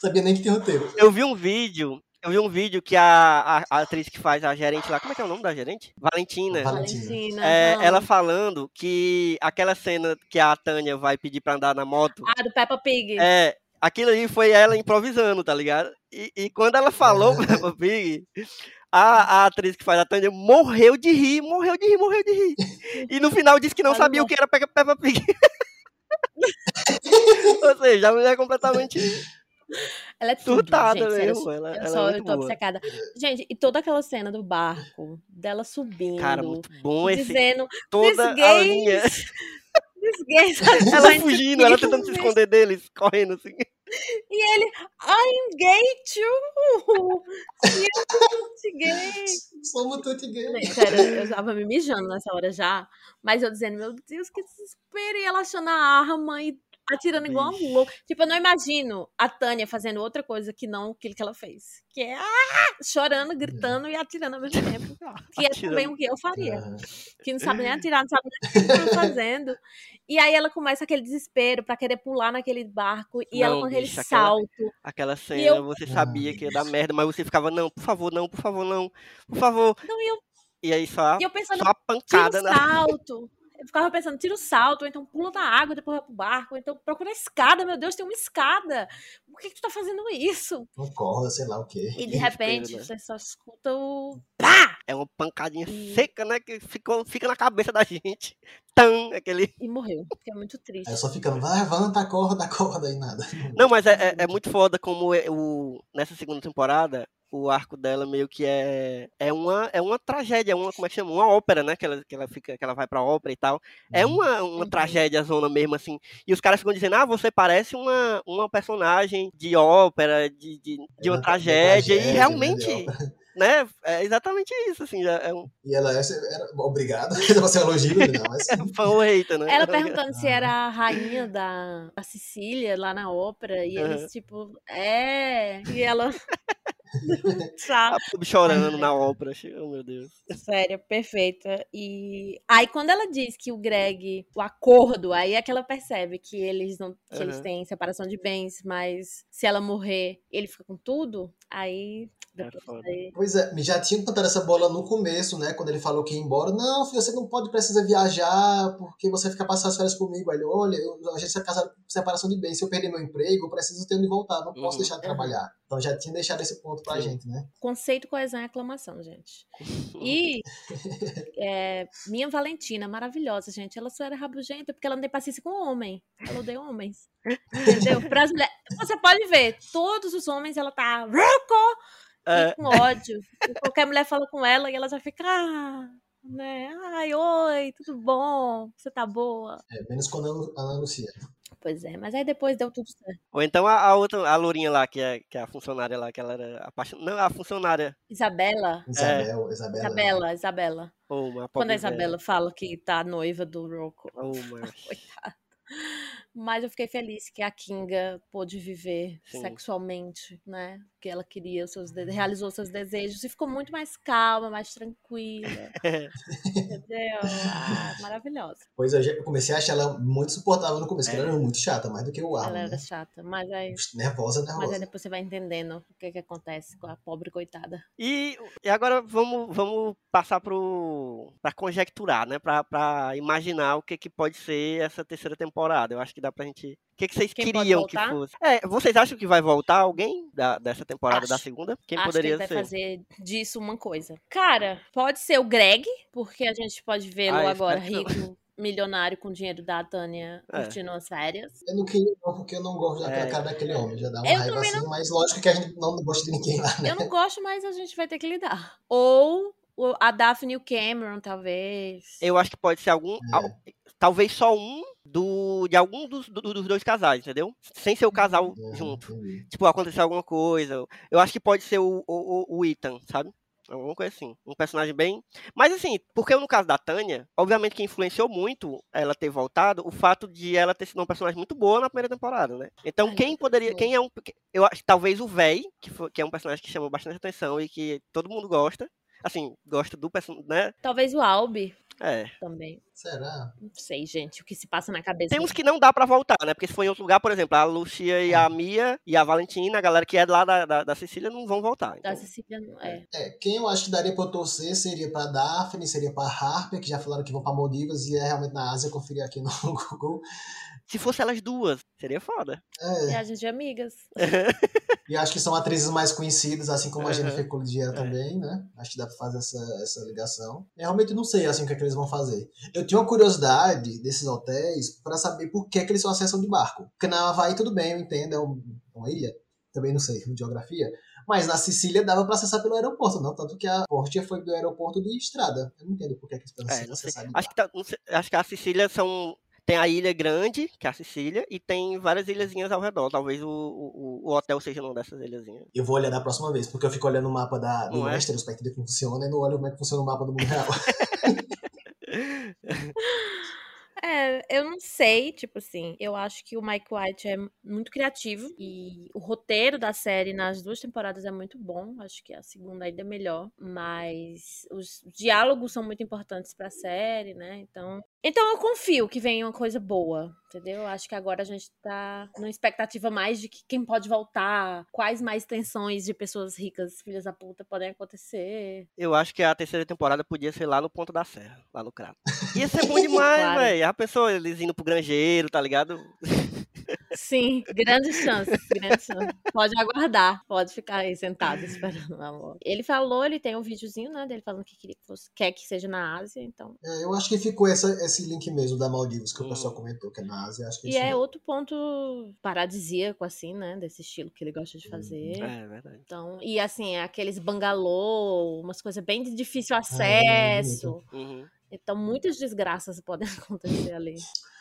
Sabia nem que tem roteiro. Eu vi um vídeo. Eu vi um vídeo que a, a, a atriz que faz a gerente lá. Como é que é o nome da gerente? Valentina. Valentina. É, ela falando que aquela cena que a Tânia vai pedir pra andar na moto. Ah, do Peppa Pig. É, aquilo ali foi ela improvisando, tá ligado? E, e quando ela falou Peppa Pig, a, a atriz que faz a Tânia morreu de rir, morreu de rir, morreu de rir. E no final disse que não sabia o que era Pe- Peppa Pig. Ou seja, a mulher é completamente Ela é tudo, surtada gente, sério, mesmo. Ela, Eu, ela só, é eu muito tô boa. obcecada. Gente, e toda aquela cena do barco, dela subindo, Cara, muito bom esse. dizendo, Toda a gays, linha. "This gays Ela fugindo, ela tentando se me." esconder deles, correndo assim. E ele, I'm gay too! E eu gay! Somos gay. Sério, eu tava me mijando nessa hora já. Mas eu dizendo, meu Deus, que desespero! E ela achando a arma e atirando igual um louco. Tipo, eu não imagino a Tânia fazendo outra coisa que não aquilo que ela fez. Que é ah! chorando, gritando e atirando ao mesmo tempo. Que é também o que eu faria. Que não sabe nem atirar, não sabe nem o que eu tô fazendo. E aí ela começa aquele desespero pra querer pular naquele barco. E ela Não, com aquele bicho, aquela- salto. Aquela cena, eu- você sabia que ia dar merda, mas você ficava, não, por favor, não, por favor, não, por favor. Não, e eu, E aí só, e eu pensando, só a tira pancada na. salto. Eu ficava pensando, tira o salto, ou então pula na água, depois vai pro barco, ou então procura a escada, meu Deus, tem uma escada. Por que, que tu tá fazendo isso? Não corda, sei lá o quê. E de repente né? você só escuta o. Pá! É uma pancadinha E- seca, né? Que ficou, fica na cabeça da gente. Tan, aquele. E morreu. É muito triste. Aí só ficando, vai, levanta, acorda, acorda e nada. Não, mas é, é, é muito foda como é o, nessa segunda temporada, o arco dela meio que é é uma, é uma tragédia, uma, como é que chama? Uma ópera, né? Que ela, que ela, fica, que ela vai pra ópera e tal. É uma, uma Uhum. tragédia zona mesmo, assim. E os caras ficam dizendo, ah, você parece uma, uma personagem de ópera, de, de, de uma da tragédia. tragédia, E realmente. né? É exatamente isso, assim. já É um E ela essa era, obrigado, você elogio, não, mas fã ou hater, né? Ela perguntando se era a rainha da, da Sicília lá na ópera, e eles, tipo, é. E ela. Sabe? Chorando na ópera. Oh, meu Deus. Sério, perfeita. E aí, quando ela diz que o Greg, o acordo, aí é que ela percebe que eles não que eles Aham. têm separação de bens, mas se ela morrer, ele fica com tudo, aí. Daí- Pois é, me já tinha cantado essa bola no começo, né? Quando ele falou que ia embora. Não, filho, você não pode, precisa viajar, porque você fica passando as férias comigo. Aí ele, olha, eu, a gente é casado por separação de bens. Se eu perder meu emprego, eu preciso ter onde voltar. Não posso Uhum. deixar de trabalhar. Então já tinha deixado esse ponto pra Sim. gente, né? Conceito, coesão e aclamação, gente. E é, minha Valentina, maravilhosa, gente. Ela só era rabugenta porque ela não tem paciência com homem. Ela odeia homens. Entendeu? Pras mulheres. Você pode ver, todos os homens ela tá "Ruco!" É, e com ódio. E qualquer mulher fala com ela e ela já fica, ah, né? Ai, oi, tudo bom? Você tá boa? É, menos quando a Ana- a Ana Lucia. Pois é, mas aí depois deu tudo certo. Ou então a, a outra, a lourinha lá, que é, que é a funcionária lá, que ela era apaixonada. Não, a funcionária. Isabela. Isabel, Isabela. Isabela, Isabela. Oh, uma Quando a Isabela fala que tá noiva do Rocco. velha. Oh. Coitada. Mas eu fiquei feliz que a Kinga pôde viver Sim. sexualmente, né? Que ela queria os seus realizou seus desejos e ficou muito mais calma, mais tranquila. entendeu? Ah, maravilhosa. Pois eu, já- eu comecei a achar ela muito suportável no começo, porque ela era muito chata, mais do que o Arlen, ela era né? chata, mas aí, Nervosa, mas aí nervosa. depois você vai entendendo o que que acontece com a pobre coitada. E, e agora vamos, vamos passar pro, pra conjecturar, né? Pra, pra imaginar o que, que pode ser essa terceira temporada. Eu acho que dá pra gente. O que, que vocês Quem queriam que fosse? É, vocês acham que vai voltar alguém da, dessa temporada da Acho. segunda? Quem Acho poderia que ele ser? vai fazer disso uma coisa. Cara, pode ser o Greg, porque a gente pode vê-lo Ah, agora rico, milionário com dinheiro da Tânia, É. curtindo as férias. Eu não queria, não, porque eu não gosto daquela É. cara daquele homem. Já dá uma Eu raiva assim, mas lógico que a gente não gosta de ninguém lá, né? Eu não gosto, mas a gente vai ter que lidar. Ou a Daphne e o Cameron, talvez. Eu acho que pode ser algum. É. al- talvez só um do, de algum dos, do- dos dois casais, entendeu? Sem ser o casal Uhum, junto. entendi. Tipo, acontecer alguma coisa. Eu acho que pode ser o, o, o- o Ethan, sabe? Alguma coisa assim. Um personagem bem. Mas assim, porque no caso da Tânia, obviamente que influenciou muito ela ter voltado o fato de ela ter sido uma personagem muito boa na primeira temporada, né? Então, Ai, quem poderia. Quem é um. Eu acho que talvez o Véi, que, foi- que é um personagem que chamou bastante atenção e que todo mundo gosta. Assim, gosta do personagem, né? Talvez o Albi É. também. Será? Não sei, gente, o que se passa na cabeça. Tem uns que não dá pra voltar, né? Porque se for em outro lugar, por exemplo, a Lucia e a Mia e a Valentina, a galera que é lá da, da, da Sicília, não vão voltar. Da Então, Cecília, não- é. É, quem eu acho que daria pra eu torcer seria pra Daphne, seria pra Harper, que já falaram que vão pra Maldivas e é realmente na Ásia, eu conferi aqui no Google. Se fosse elas duas, seria foda. E É, a gente é amigas. e acho que são atrizes mais conhecidas, assim como a Uhum. Jennifer Coolidge também, né? Acho que dá pra fazer essa, essa ligação. Eu realmente não sei, assim, o que, é que eles vão fazer. Eu tinha uma curiosidade desses hotéis pra saber por que, que eles só acessam de barco. Porque na Havaí tudo bem, eu entendo, é um- uma ilha, também não sei, geografia. Mas na Sicília dava pra acessar pelo aeroporto, não? Tanto que a Portia foi do aeroporto de estrada. Eu não entendo por que, que eles É, precisam sei. acessar de Acho que, tá- não sei- acho que a Sicília são. Tem a ilha grande, que é a Sicília, e tem várias ilhazinhas ao redor. Talvez o, o, o hotel seja uma dessas ilhazinhas. Eu vou olhar da próxima vez, porque eu fico olhando o mapa da, do é? Westeros pra entender como funciona e não olho como é que funciona o mapa do mundo real. É, eu não sei, tipo assim, eu acho que o Mike White é muito criativo e o roteiro da série nas duas temporadas é muito bom, acho que a segunda ainda é melhor, mas os diálogos são muito importantes pra série, né? Então, então eu confio que venha uma coisa boa, entendeu? Acho que agora a gente tá numa expectativa mais de que quem pode voltar, quais mais tensões de pessoas ricas, filhas da puta, podem acontecer. Eu acho que a terceira temporada podia ser lá no Ponto da Serra, lá no Crato. Ia ser bom demais, Claro. velho. A pessoa, eles indo pro granjeiro, tá ligado? Sim, grandes chances, grandes chances. Pode aguardar, pode ficar aí sentado esperando o amor. Ele falou, ele tem um videozinho, né, dele falando que queria que fosse, quer que seja na Ásia, então. É, eu acho que ficou essa, esse link mesmo da Maldivas que o Hum. pessoal comentou, que é na Ásia. Acho que E isso é mesmo. outro ponto paradisíaco, assim, né, desse estilo que ele gosta de fazer. É, verdade. Então, e assim, aqueles bangalô, umas coisas bem de difícil é acesso. Uhum. Então, muitas desgraças podem acontecer ali.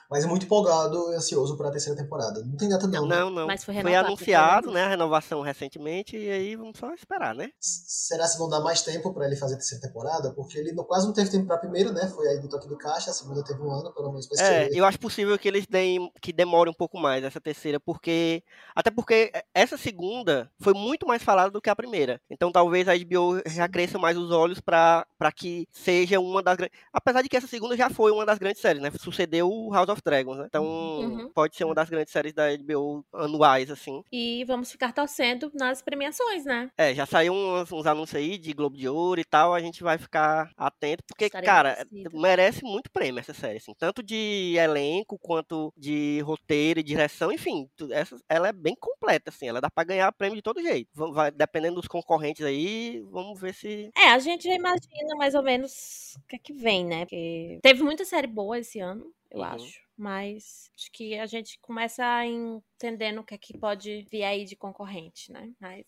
Mas muito empolgado e ansioso pra terceira temporada. Não tem data não, né? Não, não. Mas foi Foi renovado, anunciado, foi né, a renovação recentemente, e aí vamos só esperar, né? Será que vão dar mais tempo pra ele fazer a terceira temporada? Porque ele não- quase não teve tempo pra primeira, né? Foi aí do toque de caixa, a segunda teve um ano, pelo menos pra É, eu acho possível que eles deem, que demore um pouco mais essa terceira, porque até porque essa segunda foi muito mais falada do que a primeira. Então talvez a HBO já cresça mais os olhos pra para que seja uma das grandes, apesar de que essa segunda já foi uma das grandes séries, né? Sucedeu o House of Dragons, né? Então Uhum. pode ser uma das grandes séries da HBO anuais assim. E vamos ficar torcendo nas premiações, né? É, já saiu uns, uns anúncios aí de Globo de Ouro e tal, a gente vai ficar atento, porque, Estarei cara, torcida. merece muito prêmio essa série, assim, tanto de elenco quanto de roteiro e direção, enfim, essa, ela é bem completa, assim, ela dá pra ganhar prêmio de todo jeito. Vai- dependendo dos concorrentes aí, vamos ver se... É, a gente já imagina mais ou menos o que é que vem, né? Porque teve muita série boa esse ano, eu Uhum. acho. Mas acho que a gente começa a entendendo o que é que pode vir aí de concorrente, né? Mas.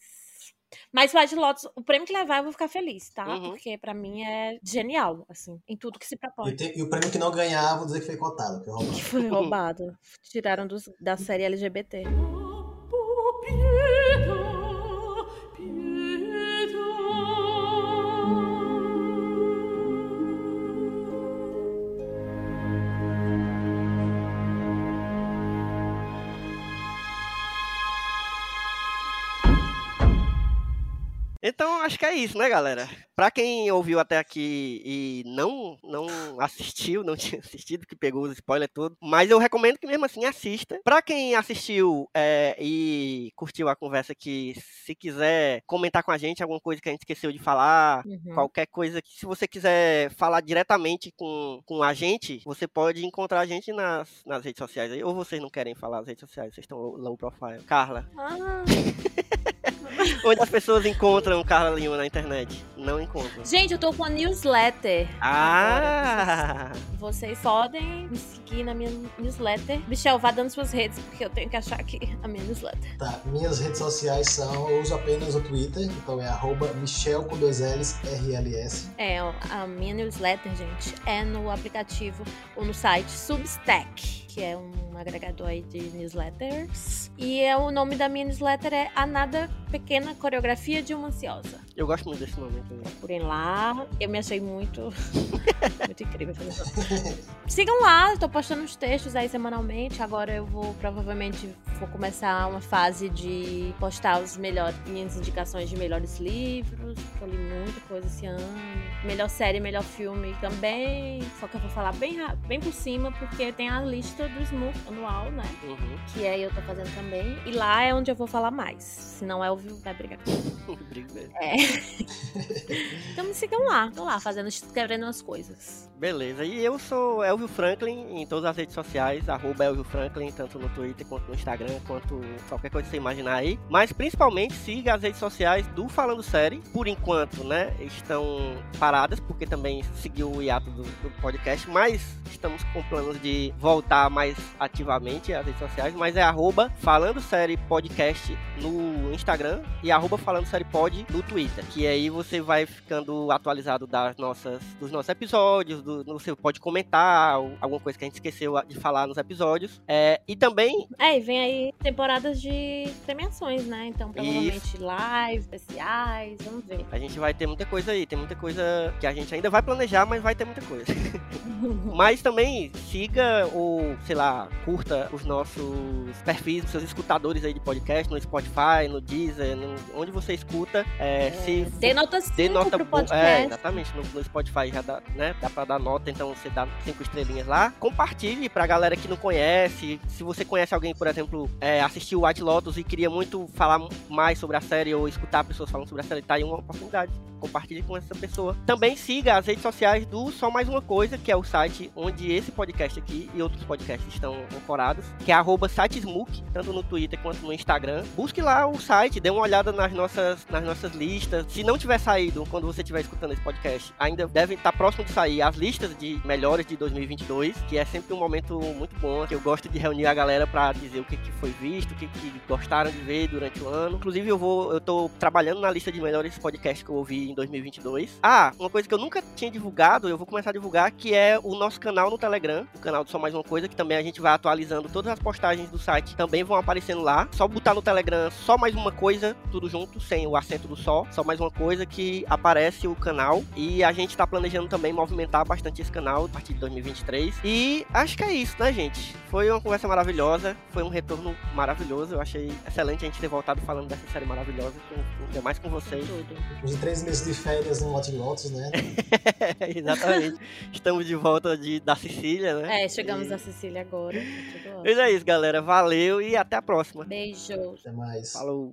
Mas White Lotus, o prêmio que levar, eu vou ficar feliz, tá? Uhum. Porque pra mim é genial, assim, em tudo que se E, propõe. tem- e o prêmio que não ganhar, vou dizer que foi cotado, que é roubado. Que foi roubado. Tiraram dos- da série LGBT. Então, acho que é isso, né, galera? Pra quem ouviu até aqui e não não assistiu, não tinha assistido, que pegou os spoilers tudo, mas eu recomendo que mesmo assim assista. Pra quem assistiu é, e curtiu a conversa aqui, se quiser comentar com a gente alguma coisa que a gente esqueceu de falar, Uhum. qualquer coisa que se você quiser falar diretamente com, com a gente, você pode encontrar a gente nas, nas redes sociais aí. Ou vocês não querem falar nas redes sociais, vocês estão low, low profile. Carla, Ah. onde as pessoas encontram Carla Lima na internet? Não Gente, eu tô com a newsletter. Ah! Vocês podem me seguir na minha newsletter. Michel, vá dando suas redes, porque eu tenho que achar aqui a minha newsletter. Tá, minhas redes sociais são, eu uso apenas o Twitter, então é arroba Michel com dois L's, RLS. É, a minha newsletter, gente, é no aplicativo ou no site Substack, que é um agregador aí de newsletters. E é, o nome da minha newsletter é A Nada Pequena Coreografia de uma Ansiosa. Eu gosto muito desse nome. também. Procurem lá. Eu me achei muito, muito incrível. Sigam lá, tô postando uns textos aí semanalmente. Agora eu vou, provavelmente, vou começar uma fase de postar os melhores, minhas indicações de melhores livros. que Eu li muita coisa esse ano. Melhor série, melhor filme também. Só que eu vou falar bem, bem por cima, porque tem a lista do Smook anual, né? Uhum. Que aí eu tô fazendo também. E lá é onde eu vou falar mais. Se não é, o Viu vai brigar mesmo. É. então me sigam lá. Tô lá, fazendo, escrevendo as coisas. Beleza. E eu sou Elvio Franklin em todas as redes sociais, arroba Elvio Franklin, tanto no Twitter quanto no Instagram, quanto qualquer coisa que você imaginar aí. Mas principalmente siga as redes sociais do Falando Série. Por enquanto, né, estão paradas, porque também seguiu o hiato do, do podcast, mas estamos com planos de voltar mais ativamente as redes sociais, mas é arroba Falando Série Podcast no Instagram e arroba Falando Série Pod no Twitter. Que aí você vai ficando atualizado das nossas, dos nossos episódios, do, você pode comentar alguma coisa que a gente esqueceu de falar nos episódios. É, e também. É, e vem aí temporadas de premiações, né? Então, provavelmente lives, especiais, vamos ver. A gente vai ter muita coisa aí, tem muita coisa que a gente ainda vai planejar, mas vai ter muita coisa. mas também siga ou, sei lá, curta os nossos perfis, os seus escutadores aí de podcast, no Spotify, no Deezer, no, onde você escuta. É, é, se dê nota 5 dê nota pro podcast. É, exatamente. No, no, Spotify já dá, né, dá pra dar nota, então você dá cinco estrelinhas lá. Compartilhe pra galera que não conhece. Se você conhece alguém, por exemplo, é, assistiu White Lotus e queria muito falar mais sobre a série ou escutar pessoas falando sobre a série, tá aí uma oportunidade compartilhe com essa pessoa. Também siga as redes sociais do Só Mais Uma Coisa, que é o site onde esse podcast aqui e outros podcasts estão ancorados, que é sitesmook, tanto no Twitter quanto no Instagram. Busque lá o site, dê uma olhada nas nossas, nas nossas listas. Se não tiver saído quando você estiver escutando esse podcast, ainda deve estar próximo de sair as listas de melhores de 2022, que é sempre um momento muito bom, que eu gosto de reunir a galera para dizer o que, que foi visto, o que, que gostaram de ver durante o ano. Inclusive, eu vou, eu tô trabalhando na lista de melhores podcasts que eu ouvi em 2022. Ah, uma coisa que eu nunca tinha divulgado, eu vou começar a divulgar, que é o nosso canal no Telegram, o canal do Só Mais Uma Coisa, que também a gente vai atualizando todas as postagens do site, também vão aparecendo lá. Só botar no Telegram Só Mais Uma Coisa, tudo junto, sem o acento do só, só mais uma coisa que aparece o canal e a gente tá planejando também movimentar bastante esse canal a partir de 2023. E acho que é isso, né, gente? Foi uma conversa maravilhosa, foi um retorno maravilhoso, eu achei excelente a gente ter voltado falando dessa série maravilhosa, ainda mais com vocês. Os três meses de férias no Lot Lotus, né? Exatamente. Estamos de volta de, da Sicília, né? É, chegamos e... da Sicília agora. Mas é isso, galera. Valeu e até a próxima. Beijo. Até mais. Falou.